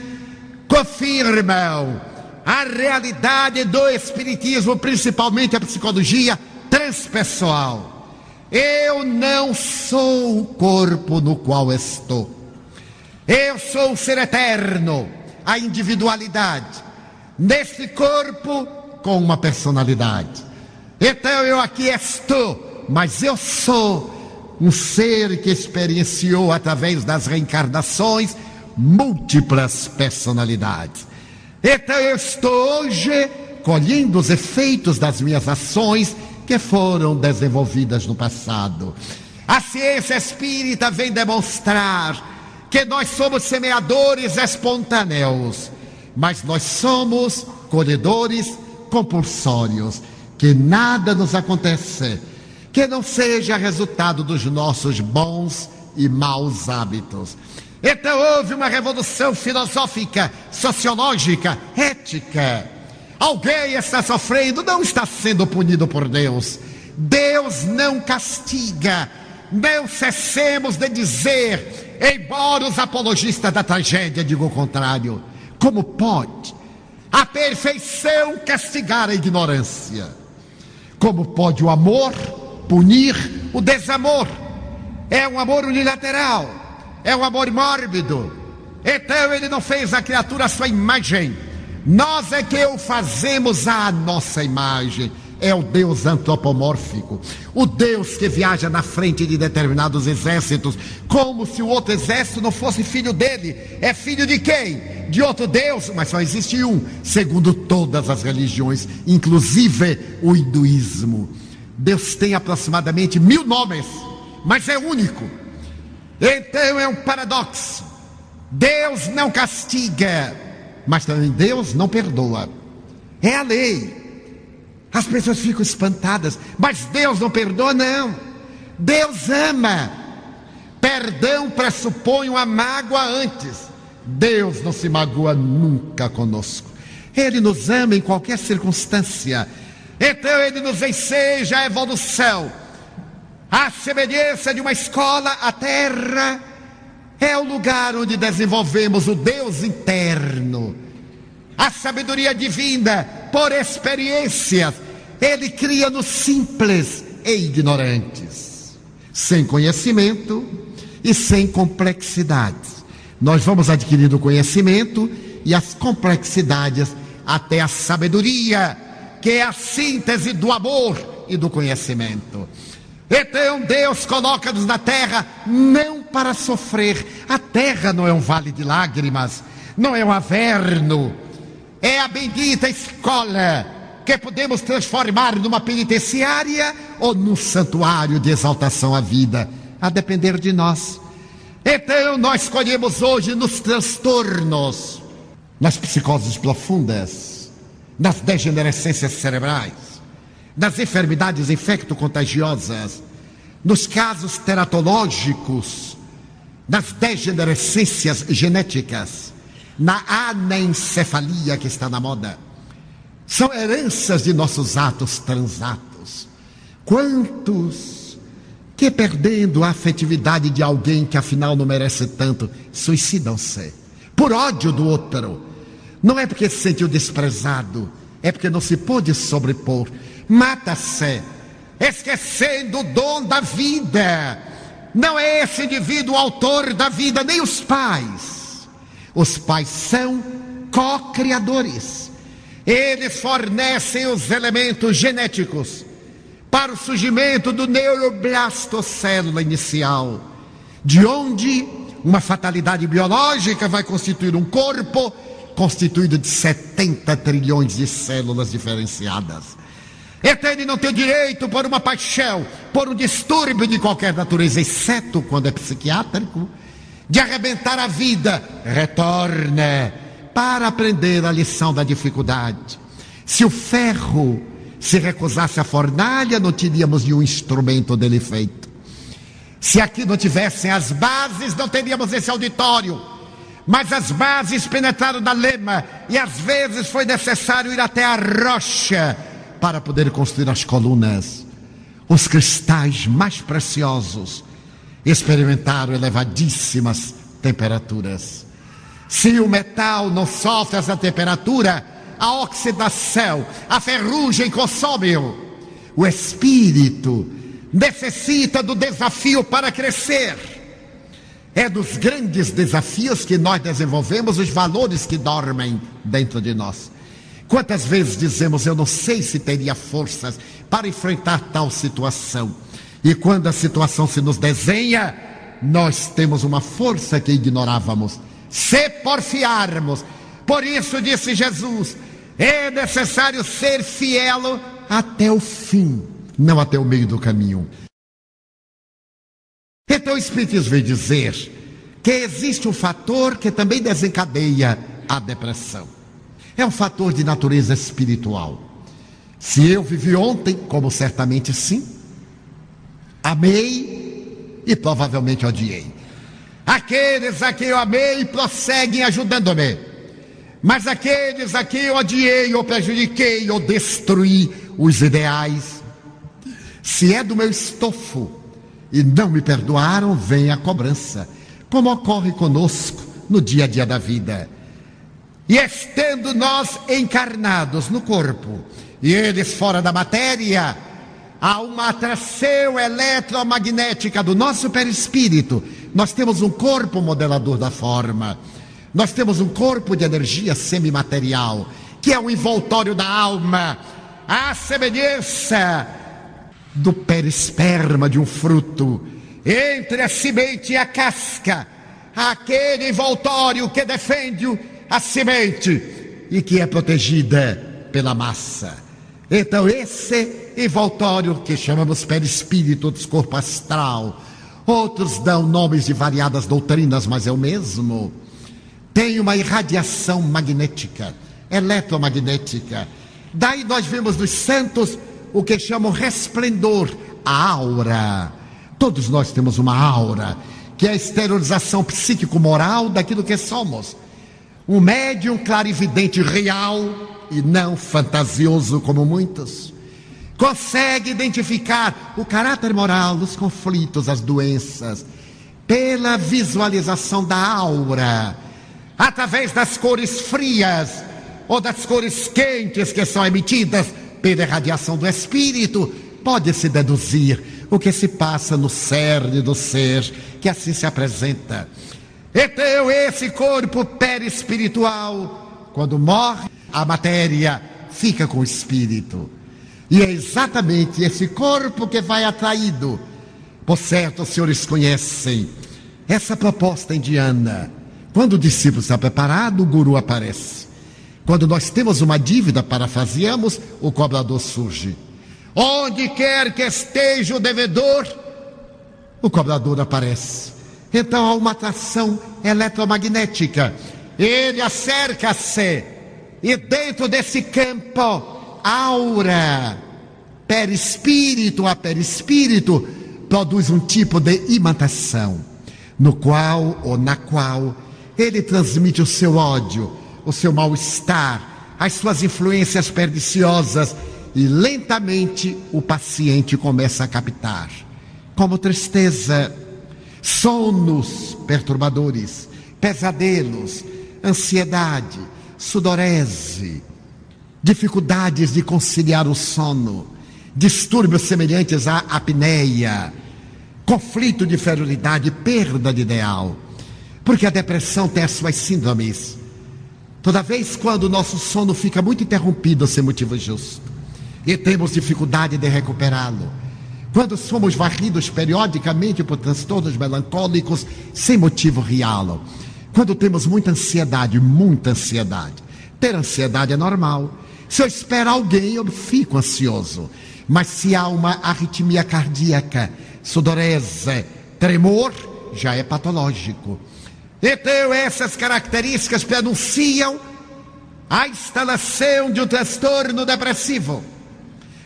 confirmam a realidade do espiritismo, principalmente a psicologia transpessoal. Eu não sou o corpo no qual estou. Eu sou o ser eterno, a individualidade. Neste corpo com uma personalidade. Então eu aqui estou, mas eu sou um ser que experienciou através das reencarnações múltiplas personalidades. Então eu estou hoje colhendo os efeitos das minhas ações que foram desenvolvidas no passado. A ciência espírita vem demonstrar que nós somos semeadores espontâneos, mas nós somos colhedores compulsórios, que nada nos acontece que não seja resultado dos nossos bons e maus hábitos. Então houve uma revolução filosófica, sociológica, ética. Alguém está sofrendo, não está sendo punido por Deus. Deus não castiga. Não cessemos de dizer, embora os apologistas da tragédia digam o contrário. Como pode a perfeição castigar a ignorância. Como pode o amor punir o desamor? É um amor unilateral, é um amor mórbido. Então ele não fez a criatura à sua imagem. Nós é que o fazemos à nossa imagem é o Deus antropomórfico, o Deus que viaja na frente de determinados exércitos, como se o outro exército não fosse filho dele. É filho de quem? De outro Deus, mas só existe um, segundo todas as religiões, inclusive o hinduísmo. Deus tem aproximadamente mil nomes, mas é único. Então é um paradoxo. Deus não castiga, mas também Deus não perdoa. É a lei. As pessoas ficam espantadas, mas Deus não perdoa, não. Deus ama. Perdão pressupõe uma mágoa antes. Deus não se magoa nunca conosco. Ele nos ama em qualquer circunstância. Então ele nos enseja a evolução. A semelhança de uma escola, a terra é o lugar onde desenvolvemos o Deus interno a sabedoria divina por experiências. Ele cria nos simples e ignorantes, sem conhecimento e sem complexidades. Nós vamos adquirindo conhecimento e as complexidades até a sabedoria, que é a síntese do amor e do conhecimento. Então Deus coloca-nos na terra não para sofrer. A terra não é um vale de lágrimas, não é um averno é a bendita escola que podemos transformar numa penitenciária ou num santuário de exaltação à vida, a depender de nós. Então nós escolhemos hoje nos transtornos, nas psicoses profundas, nas degenerescências cerebrais, nas enfermidades infecto-contagiosas, nos casos teratológicos, nas degenerescências genéticas, na anencefalia que está na moda. São heranças de nossos atos transatos. Quantos que, perdendo a afetividade de alguém que afinal não merece tanto, suicidam-se por ódio do outro. Não é porque se sentiu desprezado, é porque não se pôde sobrepor. Mata-se, esquecendo o dom da vida. Não é esse indivíduo o autor da vida, nem os pais. Os pais são co-criadores. Eles fornecem os elementos genéticos para o surgimento do neuroblastocélula inicial, de onde uma fatalidade biológica vai constituir um corpo constituído de 70 trilhões de células diferenciadas. Ele não tem direito por uma paixão, por um distúrbio de qualquer natureza, exceto quando é psiquiátrico, de arrebentar a vida. Retorne para aprender a lição da dificuldade. Se o ferro se recusasse a fornalha, não teríamos nenhum instrumento dele feito. Se aqui não tivessem as bases, não teríamos esse auditório. Mas as bases penetraram na lema e às vezes foi necessário ir até a rocha para poder construir as colunas. Os cristais mais preciosos experimentaram elevadíssimas temperaturas. Se o metal não sofre essa temperatura, a oxidação, a ferrugem consome-o. O espírito necessita do desafio para crescer. É dos grandes desafios que nós desenvolvemos os valores que dormem dentro de nós. Quantas vezes dizemos, eu não sei se teria forças para enfrentar tal situação. E quando a situação se nos desenha, nós temos uma força que ignorávamos. Se porfiarmos. Por isso disse Jesus: é necessário ser fiel até o fim não até o meio do caminho. Então o Espiritismo vem dizer que existe um fator que também desencadeia a depressão. É um fator de natureza espiritual. Se eu vivi ontem, como certamente sim, amei e provavelmente odiei. Aqueles a quem eu amei prosseguem ajudando-me. Mas aqueles a quem eu odiei ou prejudiquei ou destruí os ideais, se é do meu estofo e não me perdoaram, vem a cobrança, como ocorre conosco no dia a dia da vida. E estando nós encarnados no corpo e eles fora da matéria, há uma atração eletromagnética do nosso perispírito. Nós temos um corpo modelador da forma, nós temos um corpo de energia semimaterial, que é o envoltório da alma, a semelhança do perisperma de um fruto, entre a semente e a casca, aquele envoltório que defende a semente e que é protegida pela massa. Então, esse envoltório que chamamos perispírito, corpo astral, outros dão nomes de variadas doutrinas, mas é o mesmo. Tem uma irradiação magnética, eletromagnética. Daí nós vemos nos santos o que chamam resplendor, a aura. Todos nós temos uma aura, que é a exteriorização psíquico-moral daquilo que somos. Um médium clarividente real e não fantasioso como muitos. Consegue identificar o caráter moral, os conflitos, as doenças, pela visualização da aura, através das cores frias ou das cores quentes que são emitidas pela radiação do espírito, pode-se deduzir o que se passa no cerne do ser, que assim se apresenta. Então, esse corpo perispiritual, quando morre, a matéria fica com o espírito. E é exatamente esse corpo que vai atraído. Por certo, os senhores conhecem essa proposta indiana. Quando o discípulo está preparado, o guru aparece. Quando nós temos uma dívida, parafraseamos, o cobrador surge. Onde quer que esteja o devedor, o cobrador aparece. Então há uma atração eletromagnética. Ele acerca-se E dentro desse campo, aura, perispírito a perispírito, produz um tipo de imantação, no qual ou na qual ele transmite o seu ódio, o seu mal-estar, as suas influências perniciosas e lentamente o paciente começa a captar, como tristeza, sonos perturbadores, pesadelos, ansiedade, sudorese, dificuldades de conciliar o sono, distúrbios semelhantes à apneia, conflito de ferilidade, perda de ideal. Porque a depressão tem as suas síndromes. Toda vez quando o nosso sono fica muito interrompido sem motivo justo e temos dificuldade de recuperá-lo, quando somos varridos periodicamente por transtornos melancólicos sem motivo real, quando temos muita ansiedade, muita ansiedade. Ter ansiedade é normal. Se eu espero alguém, eu fico ansioso. Mas se há uma arritmia cardíaca, sudorese, tremor, já é patológico. Então, essas características pronunciam a instalação de um transtorno depressivo.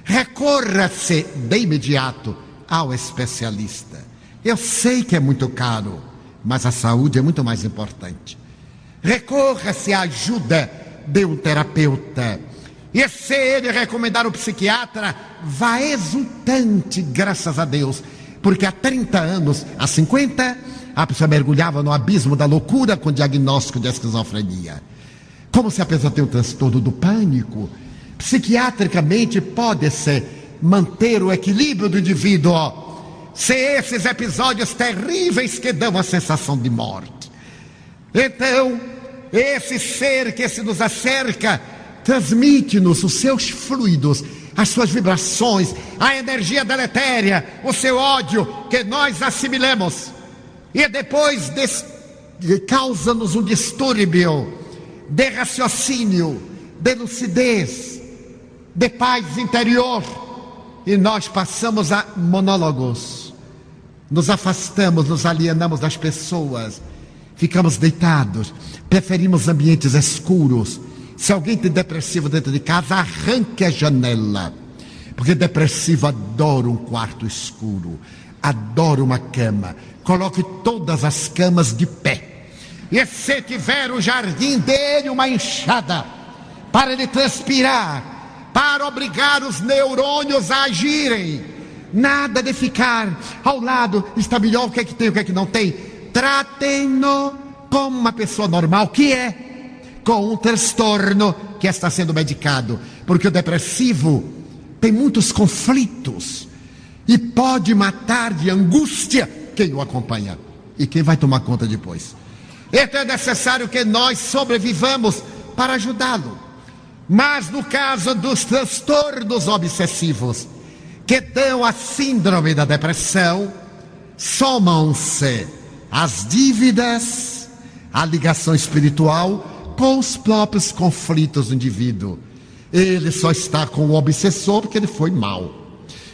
Recorra-se de imediato ao especialista. Eu sei que é muito caro, mas a saúde é muito mais importante. Recorra-se à ajuda de um terapeuta. E se ele recomendar o psiquiatra, vá exultante, graças a Deus, porque há 30 anos, há 50, a pessoa mergulhava no abismo da loucura com diagnóstico de esquizofrenia. Como se a pessoa tem um transtorno do pânico, psiquiatricamente pode-se manter o equilíbrio do indivíduo se esses episódios terríveis que dão a sensação de morte. Então, esse ser que se nos acerca transmite-nos os seus fluidos, as suas vibrações, a energia deletéria, o seu ódio que nós assimilamos. E depois causa-nos um distúrbio de raciocínio, de lucidez, de paz interior. E nós passamos a monólogos nos afastamos, nos alienamos das pessoas, ficamos deitados, preferimos ambientes escuros. Se alguém tem depressivo dentro de casa, arranque a janela. Porque depressivo adora um quarto escuro, adora uma cama. Coloque todas as camas de pé. E se tiver o jardim dele uma enxada, para ele transpirar, para obrigar os neurônios a agirem Nada de ficar ao lado, está melhor, o que é que tem, o que é que não tem. Tratem-no como uma pessoa normal, que é, com um transtorno que está sendo medicado. Porque o depressivo tem muitos conflitos e pode matar de angústia quem o acompanha e quem vai tomar conta depois. Então é necessário que nós sobrevivamos para ajudá-lo. Mas no caso dos transtornos obsessivos, que dão a síndrome da depressão, somam-se as dívidas, a ligação espiritual com os próprios conflitos do indivíduo. Ele só está com o obsessor porque ele foi mal,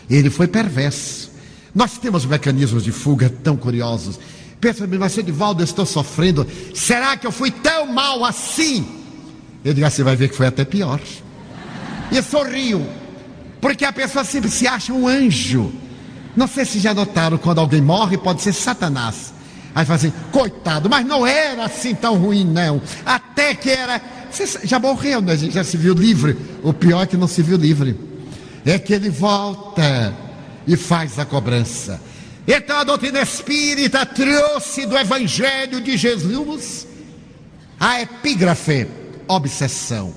ele foi perverso. Nós temos mecanismos de fuga tão curiosos. Pensa, mas Edivaldo, eu estou sofrendo. Será que eu fui tão mal assim? Eu digo, ah, você vai ver que foi até pior. E sorriu. Porque a pessoa sempre se acha um anjo. Não sei se já notaram, quando alguém morre, pode ser Satanás. Aí fala assim, coitado, mas não era assim tão ruim, não. Até que era. Você já morreu, né? Já se viu livre. O pior é que não se viu livre. É que ele volta e faz a cobrança. Então a doutrina espírita trouxe do Evangelho de Jesus a epígrafe, obsessão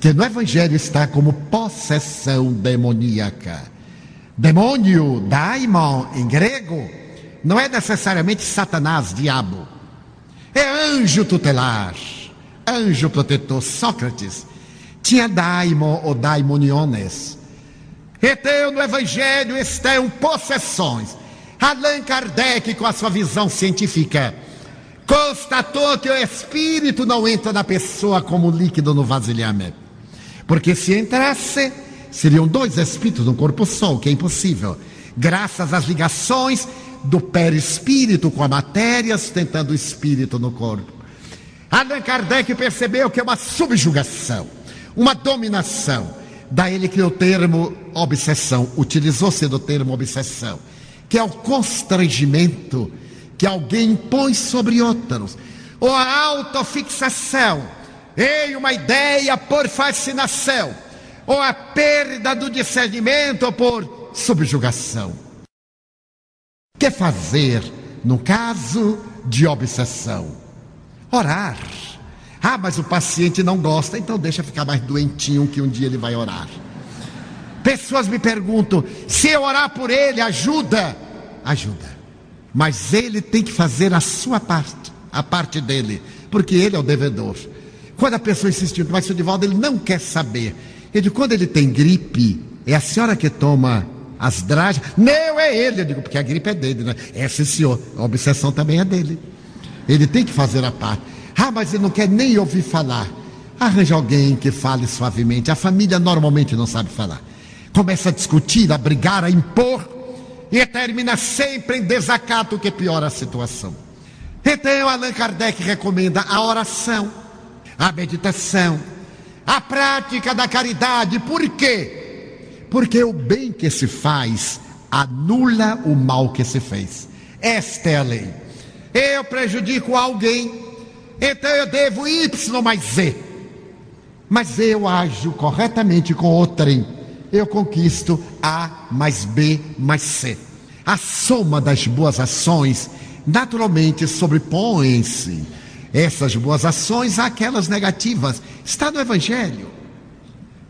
que no Evangelho está como possessão demoníaca. Demônio, daimon, em grego, não é necessariamente Satanás, diabo. É anjo tutelar, anjo protetor. Sócrates tinha daimon ou daimoniones. Então, no Evangelho estão possessões. Allan Kardec, com a sua visão científica, constatou que o espírito não entra na pessoa como líquido no vasilhamento. Porque se entrasse, seriam dois espíritos num corpo só, o que é impossível. Graças às ligações do perispírito com a matéria, sustentando o espírito no corpo. Allan Kardec percebeu que é uma subjugação, uma dominação. Daí ele criou o termo obsessão, utilizou-se do termo obsessão, que é o constrangimento que alguém impõe sobre outros, ou a autofixação em uma ideia por fascinação, ou a perda do discernimento por subjugação. Que fazer no caso de obsessão? Orar. Ah, mas o paciente não gosta, então deixa ficar mais doentinho que um dia ele vai orar. Pessoas me perguntam: se eu orar por ele, ajuda? Ajuda. Mas ele tem que fazer a sua parte, a parte dele, porque ele é o devedor. Quando a pessoa insiste, mas o Divaldo ele não quer saber. Ele, quando ele tem gripe, é a senhora que toma as dragas. Não, é ele. Eu digo, porque a gripe é dele, né? É, sim, senhor. A obsessão também é dele. Ele tem que fazer a parte. Ah, mas ele não quer nem ouvir falar. Arranja alguém que fale suavemente. A família normalmente não sabe falar. Começa a discutir, a brigar, a impor. E termina sempre em desacato, que piora a situação. Então, Allan Kardec recomenda a oração, a meditação, a prática da caridade. Por quê? Porque o bem que se faz anula o mal que se fez. Esta é a lei. Eu prejudico alguém, então eu devo Y mais Z. Mas eu ajo corretamente com outrem, eu conquisto A mais B mais C. A soma das boas ações naturalmente sobrepõe-se essas boas ações àquelas negativas. Está no Evangelho.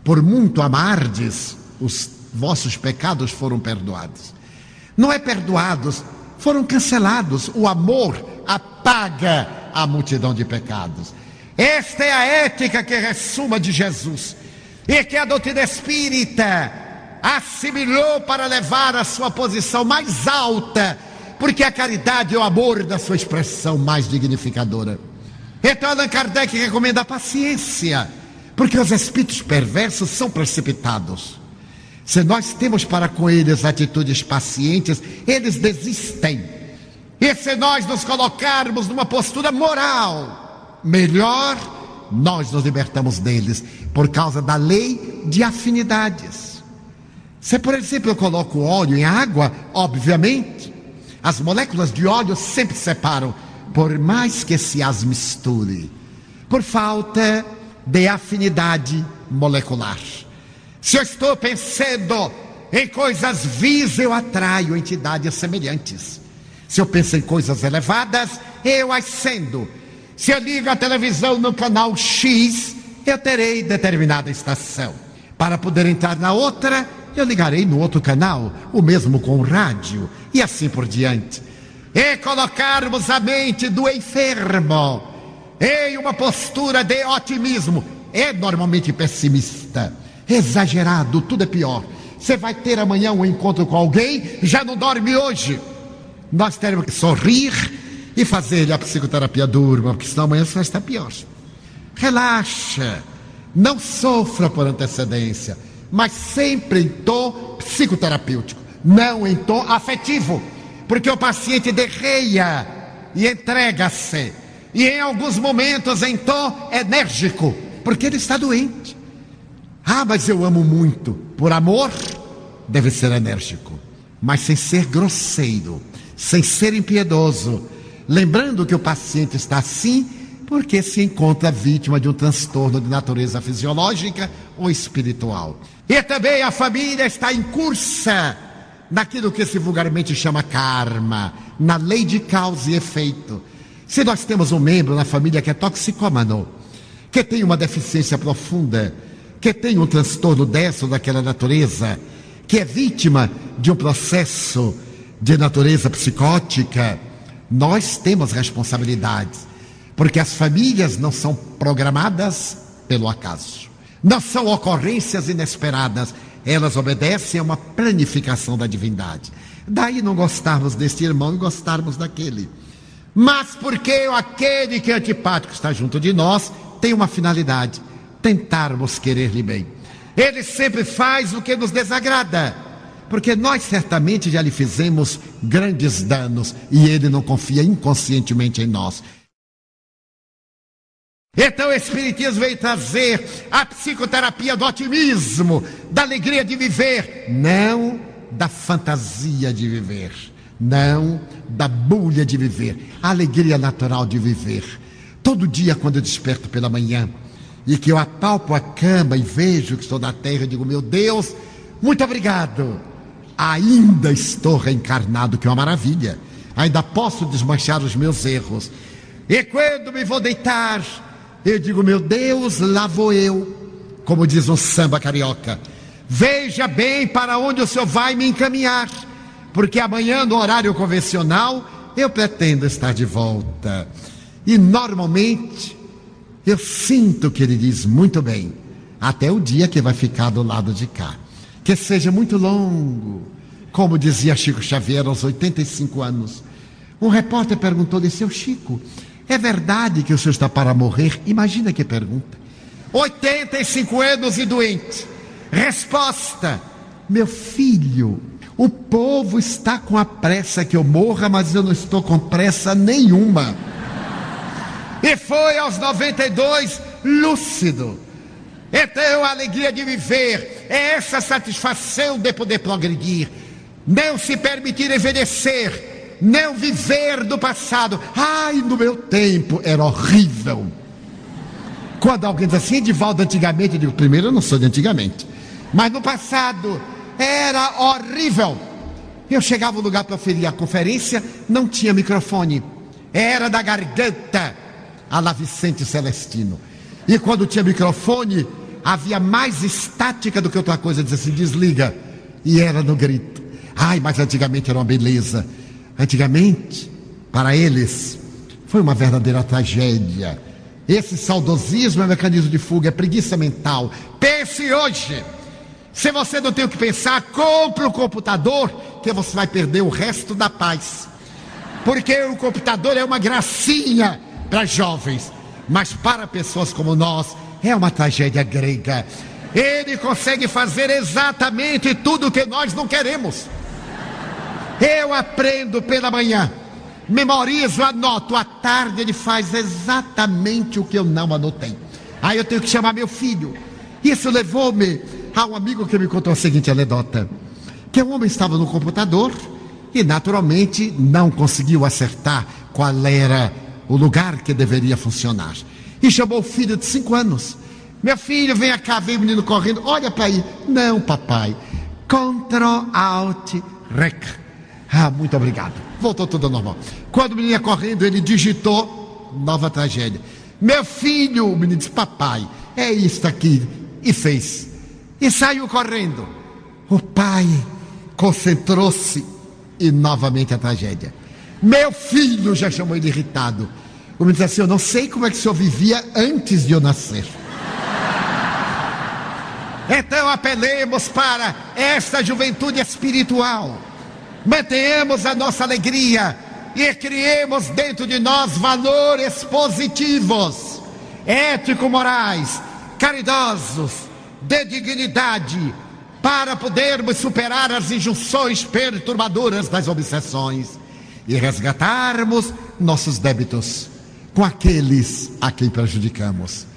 Por muito amardes, os vossos pecados foram perdoados. Não é perdoados, foram cancelados. O amor apaga a multidão de pecados. Esta é a ética que ressuma de Jesus e que a doutrina espírita assimilou para levar a sua posição mais alta, porque a caridade é o amor da sua expressão mais dignificadora. Então Allan Kardec recomenda a paciência, porque os espíritos perversos são precipitados. Se nós temos para com eles atitudes pacientes, eles desistem. E se nós nos colocarmos numa postura moral, melhor, nós nos libertamos deles, por causa da lei de afinidades. Se, por exemplo, eu coloco óleo em água, obviamente, as moléculas de óleo sempre se separam, por mais que se as misture, por falta de afinidade molecular. Se eu estou pensando em coisas vis, eu atraio entidades semelhantes. Se eu penso em coisas elevadas, eu ascendo. Se eu ligo a televisão no canal X, eu terei determinada estação. Para poder entrar na outra, eu ligarei no outro canal, o mesmo com o rádio, e assim por diante. E colocarmos a mente do enfermo em uma postura de otimismo, é normalmente pessimista exagerado, tudo é pior. Você vai ter amanhã um encontro com alguém, já não dorme hoje. Nós teremos que sorrir e fazer a psicoterapia durma, porque senão amanhã você vai estar pior. Relaxa, não sofra por antecedência, mas sempre em tom psicoterapêutico, não em tom afetivo, porque o paciente derreia e entrega-se, e em alguns momentos em tom enérgico, porque ele está doente. Ah, mas eu amo muito. Por amor, deve ser enérgico, mas sem ser grosseiro, sem ser impiedoso. Lembrando que o paciente está assim porque se encontra vítima de um transtorno de natureza fisiológica ou espiritual. E também a família está em cursa naquilo que se vulgarmente chama karma, na lei de causa e efeito. Se nós temos um membro na família que é toxicômano, que tem uma deficiência profunda, que tem um transtorno dessa ou daquela natureza, que é vítima de um processo de natureza psicótica, nós temos responsabilidades, porque as famílias não são programadas pelo acaso, não são ocorrências inesperadas, elas obedecem a uma planificação da divindade. Daí não gostarmos deste irmão e gostarmos daquele. Mas porque aquele que é antipático está junto de nós tem uma finalidade tentarmos querer-lhe bem. Ele sempre faz o que nos desagrada, porque nós certamente já lhe fizemos grandes danos e ele não confia inconscientemente em nós. Então o Espiritismo veio trazer a psicoterapia do otimismo, da alegria de viver, não da fantasia de viver, não da bulha de viver, a alegria natural de viver. Todo dia, quando eu desperto pela manhã e que eu apalpo a cama e vejo que estou na terra, eu digo: Meu Deus, muito obrigado. Ainda estou reencarnado, que é uma maravilha. Ainda posso desmanchar os meus erros. E quando me vou deitar, eu digo: Meu Deus, lá vou eu. Como diz um samba carioca. Veja bem para onde o senhor vai me encaminhar, porque amanhã, no horário convencional, eu pretendo estar de volta. E normalmente, eu sinto que ele diz muito bem, até o dia que vai ficar do lado de cá. Que seja muito longo, como dizia Chico Xavier aos 85 anos. Um repórter perguntou-lhe, seu Chico, é verdade que o senhor está para morrer? Imagina que pergunta. 85 anos e doente. Resposta: Meu filho, o povo está com a pressa que eu morra, mas eu não estou com pressa nenhuma. E foi aos 92 lúcido. Então a alegria de viver é essa satisfação de poder progredir, não se permitir envelhecer, não viver do passado. Ai, no meu tempo era horrível. Quando alguém diz assim, Edivaldo, antigamente, eu digo, primeiro eu não sou de antigamente. Mas no passado era horrível. Eu chegava no lugar para ferir a conferência, não tinha microfone. Era da garganta a la Vicente Celestino. E quando tinha microfone, havia mais estática do que outra coisa, dizia assim, desliga. E era no grito. Ai, mas antigamente era uma beleza. Antigamente, para eles, foi uma verdadeira tragédia. Esse saudosismo é um mecanismo de fuga, é preguiça mental. Pense hoje. Se você não tem o que pensar, compre o um computador, que você vai perder o resto da paz. Porque o computador é uma gracinha para jovens, mas para pessoas como nós é uma tragédia grega. Ele consegue fazer exatamente tudo o que nós não queremos. Eu aprendo pela manhã, memorizo, anoto, à tarde ele faz exatamente o que eu não anotei. Aí eu tenho que chamar meu filho. Isso levou-me Há um amigo que me contou a seguinte anedota: que o homem estava no computador e naturalmente não conseguiu acertar qual era o lugar que deveria funcionar. E chamou o filho de cinco anos. Meu filho, vem cá, vem o menino correndo, olha para aí. Não, papai. Ctrl Alt Rec. Ah, muito obrigado. Voltou tudo ao normal. Quando o menino ia correndo, ele digitou nova tragédia. Meu filho, o menino disse, papai, é isto aqui. E fez e saiu correndo. O pai concentrou-se e novamente a tragédia. Meu filho já chamou ele irritado. O menino disse assim: Eu não sei como é que o senhor vivia antes de eu nascer. Então apelemos para esta juventude espiritual. Mantenhamos a nossa alegria e criemos dentro de nós valores positivos, ético-morais, caridosos, de dignidade para podermos superar as injunções perturbadoras das obsessões e resgatarmos nossos débitos com aqueles a quem prejudicamos.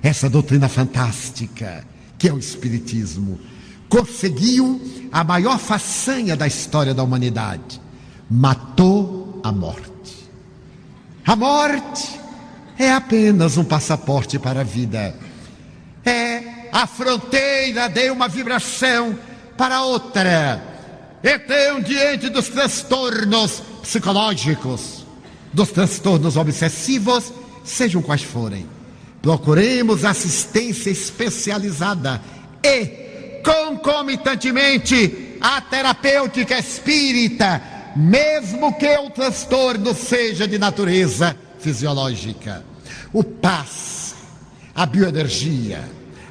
Essa doutrina fantástica, que é o Espiritismo, conseguiu a maior façanha da história da humanidade: matou a morte. A morte é apenas um passaporte para a vida. É a fronteira deu uma vibração para outra. Então, diante dos transtornos psicológicos, dos transtornos obsessivos, sejam quais forem, procuremos assistência especializada e, concomitantemente, a terapêutica espírita, mesmo que o transtorno seja de natureza fisiológica. O paz, a bioenergia,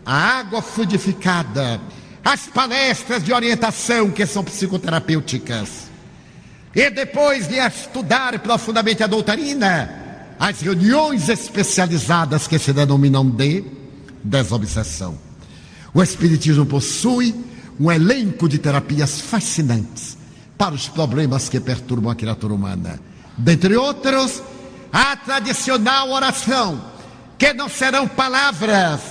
a água fluidificada, as palestras de orientação que são psicoterapêuticas. E depois de estudar profundamente a doutrina, as reuniões especializadas que se denominam de desobsessão. O Espiritismo possui um elenco de terapias fascinantes para os problemas que perturbam a criatura humana. Dentre outros, a tradicional oração que não serão palavras,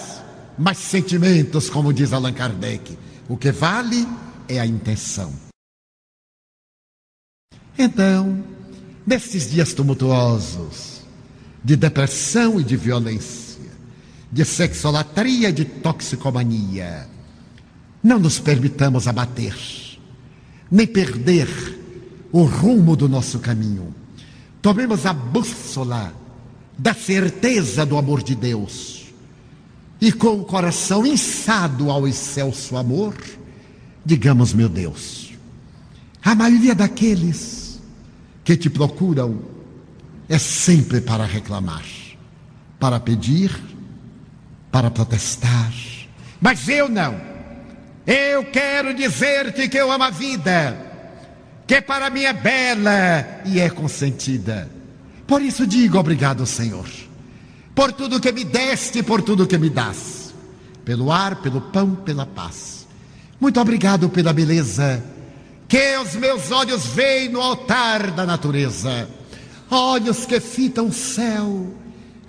mas sentimentos, como diz Allan Kardec. O que vale é a intenção. Então, nestes dias tumultuosos, de depressão e de violência, de sexolatria e de toxicomania, não nos permitamos abater, nem perder o rumo do nosso caminho. Tomemos a bússola da certeza do amor de Deus e com o coração inçado ao excelso amor, digamos, meu Deus, a maioria daqueles que te procuram é sempre para reclamar, para pedir, para protestar. Mas eu não. Eu quero dizer-te que eu amo a vida, que para mim é bela e é consentida. Por isso digo obrigado, Senhor, por tudo que me deste, por tudo que me das, pelo ar, pelo pão, pela paz. Muito obrigado pela beleza que os meus olhos veem no altar da natureza, olhos que fitam o céu,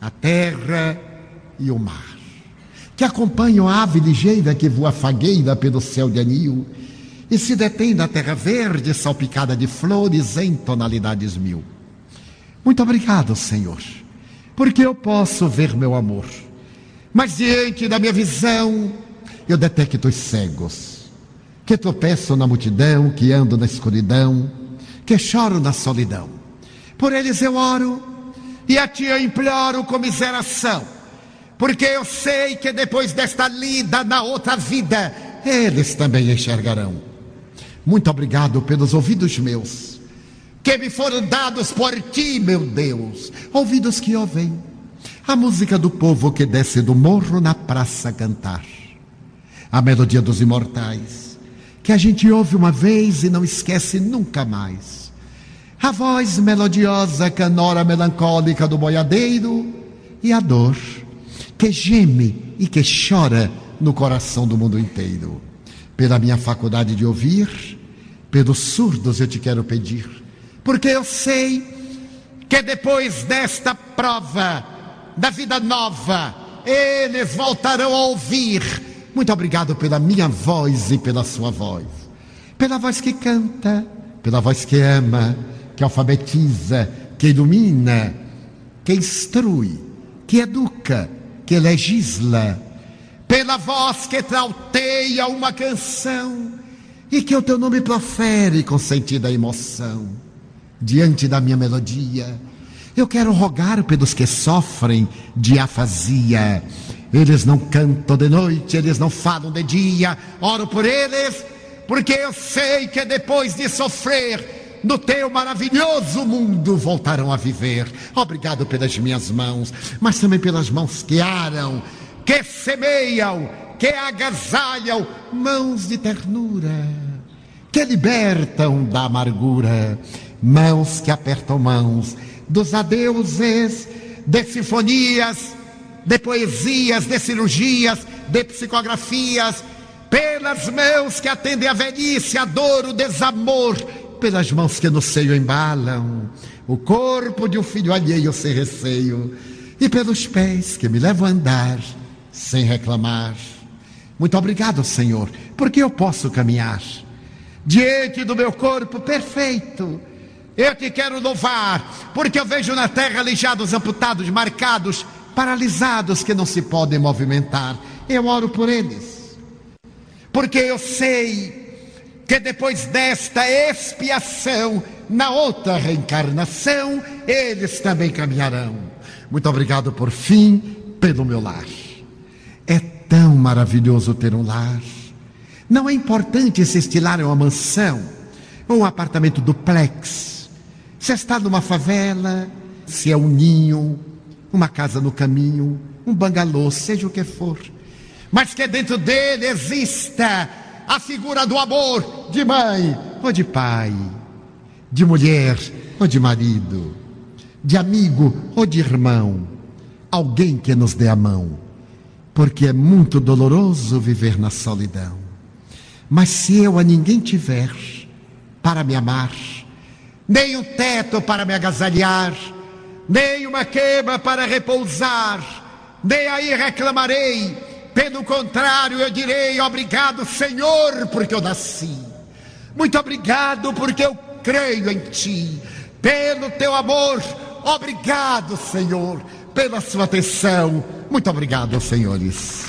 a terra e o mar, que acompanham a ave ligeira que voa fagueira pelo céu de anil e se detém na terra verde salpicada de flores em tonalidades mil. Muito obrigado, Senhor, porque eu posso ver meu amor, mas diante da minha visão eu detecto os cegos que tropeço na multidão, que ando na escuridão, que choro na solidão. Por eles eu oro e a ti eu imploro comiseração, porque eu sei que depois desta lida na outra vida, eles também enxergarão. Muito obrigado pelos ouvidos meus, que me foram dados por ti, meu Deus, ouvidos que ouvem a música do povo que desce do morro na praça cantar, a melodia dos imortais que a gente ouve uma vez e não esquece nunca mais. A voz melodiosa, canora melancólica do boiadeiro e a dor que geme e que chora no coração do mundo inteiro. Pela minha faculdade de ouvir, pelos surdos eu te quero pedir, porque eu sei que depois desta prova da vida nova, eles voltarão a ouvir muito obrigado pela minha voz e pela sua voz. Pela voz que canta, pela voz que ama, que alfabetiza, que ilumina, que instrui, que educa, que legisla. Pela voz que trauteia uma canção e que o teu nome profere com sentida emoção. Diante da minha melodia, eu quero rogar pelos que sofrem de afasia eles não cantam de noite, eles não falam de dia. Oro por eles, porque eu sei que depois de sofrer, no teu maravilhoso mundo voltarão a viver. Obrigado pelas minhas mãos, mas também pelas mãos que aram, que semeiam, que agasalham, mãos de ternura, que libertam da amargura, mãos que apertam mãos dos adeuses, de sinfonias de poesias, de cirurgias, de psicografias, pelas mãos que atendem a velhice, a dor, o desamor, pelas mãos que no seio embalam o corpo de um filho alheio sem receio, e pelos pés que me levam a andar sem reclamar. Muito obrigado, Senhor, porque eu posso caminhar diante do meu corpo perfeito. Eu te quero louvar, porque eu vejo na terra aleijados, amputados, marcados, paralisados que não se podem movimentar. Eu oro por eles, porque eu sei que depois desta expiação, na outra reencarnação, eles também caminharão. Muito obrigado por fim pelo meu lar. É tão maravilhoso ter um lar. Não é importante se estilar em uma mansão ou um apartamento duplex. Se está numa favela, se é um ninho, uma casa no caminho, um bangalô, seja o que for, mas que dentro dele exista a figura do amor de mãe ou de pai, de mulher ou de marido, de amigo ou de irmão, alguém que nos dê a mão, porque é muito doloroso viver na solidão. Mas se eu a ninguém tiver para me amar, nem um teto para me agasalhar, nem uma queima para repousar, nem aí reclamarei. Pelo contrário, eu direi: obrigado, Senhor, porque eu nasci. Muito obrigado, porque eu creio em Ti. Pelo Teu amor, obrigado, Senhor. Pela Sua atenção, muito obrigado, senhores.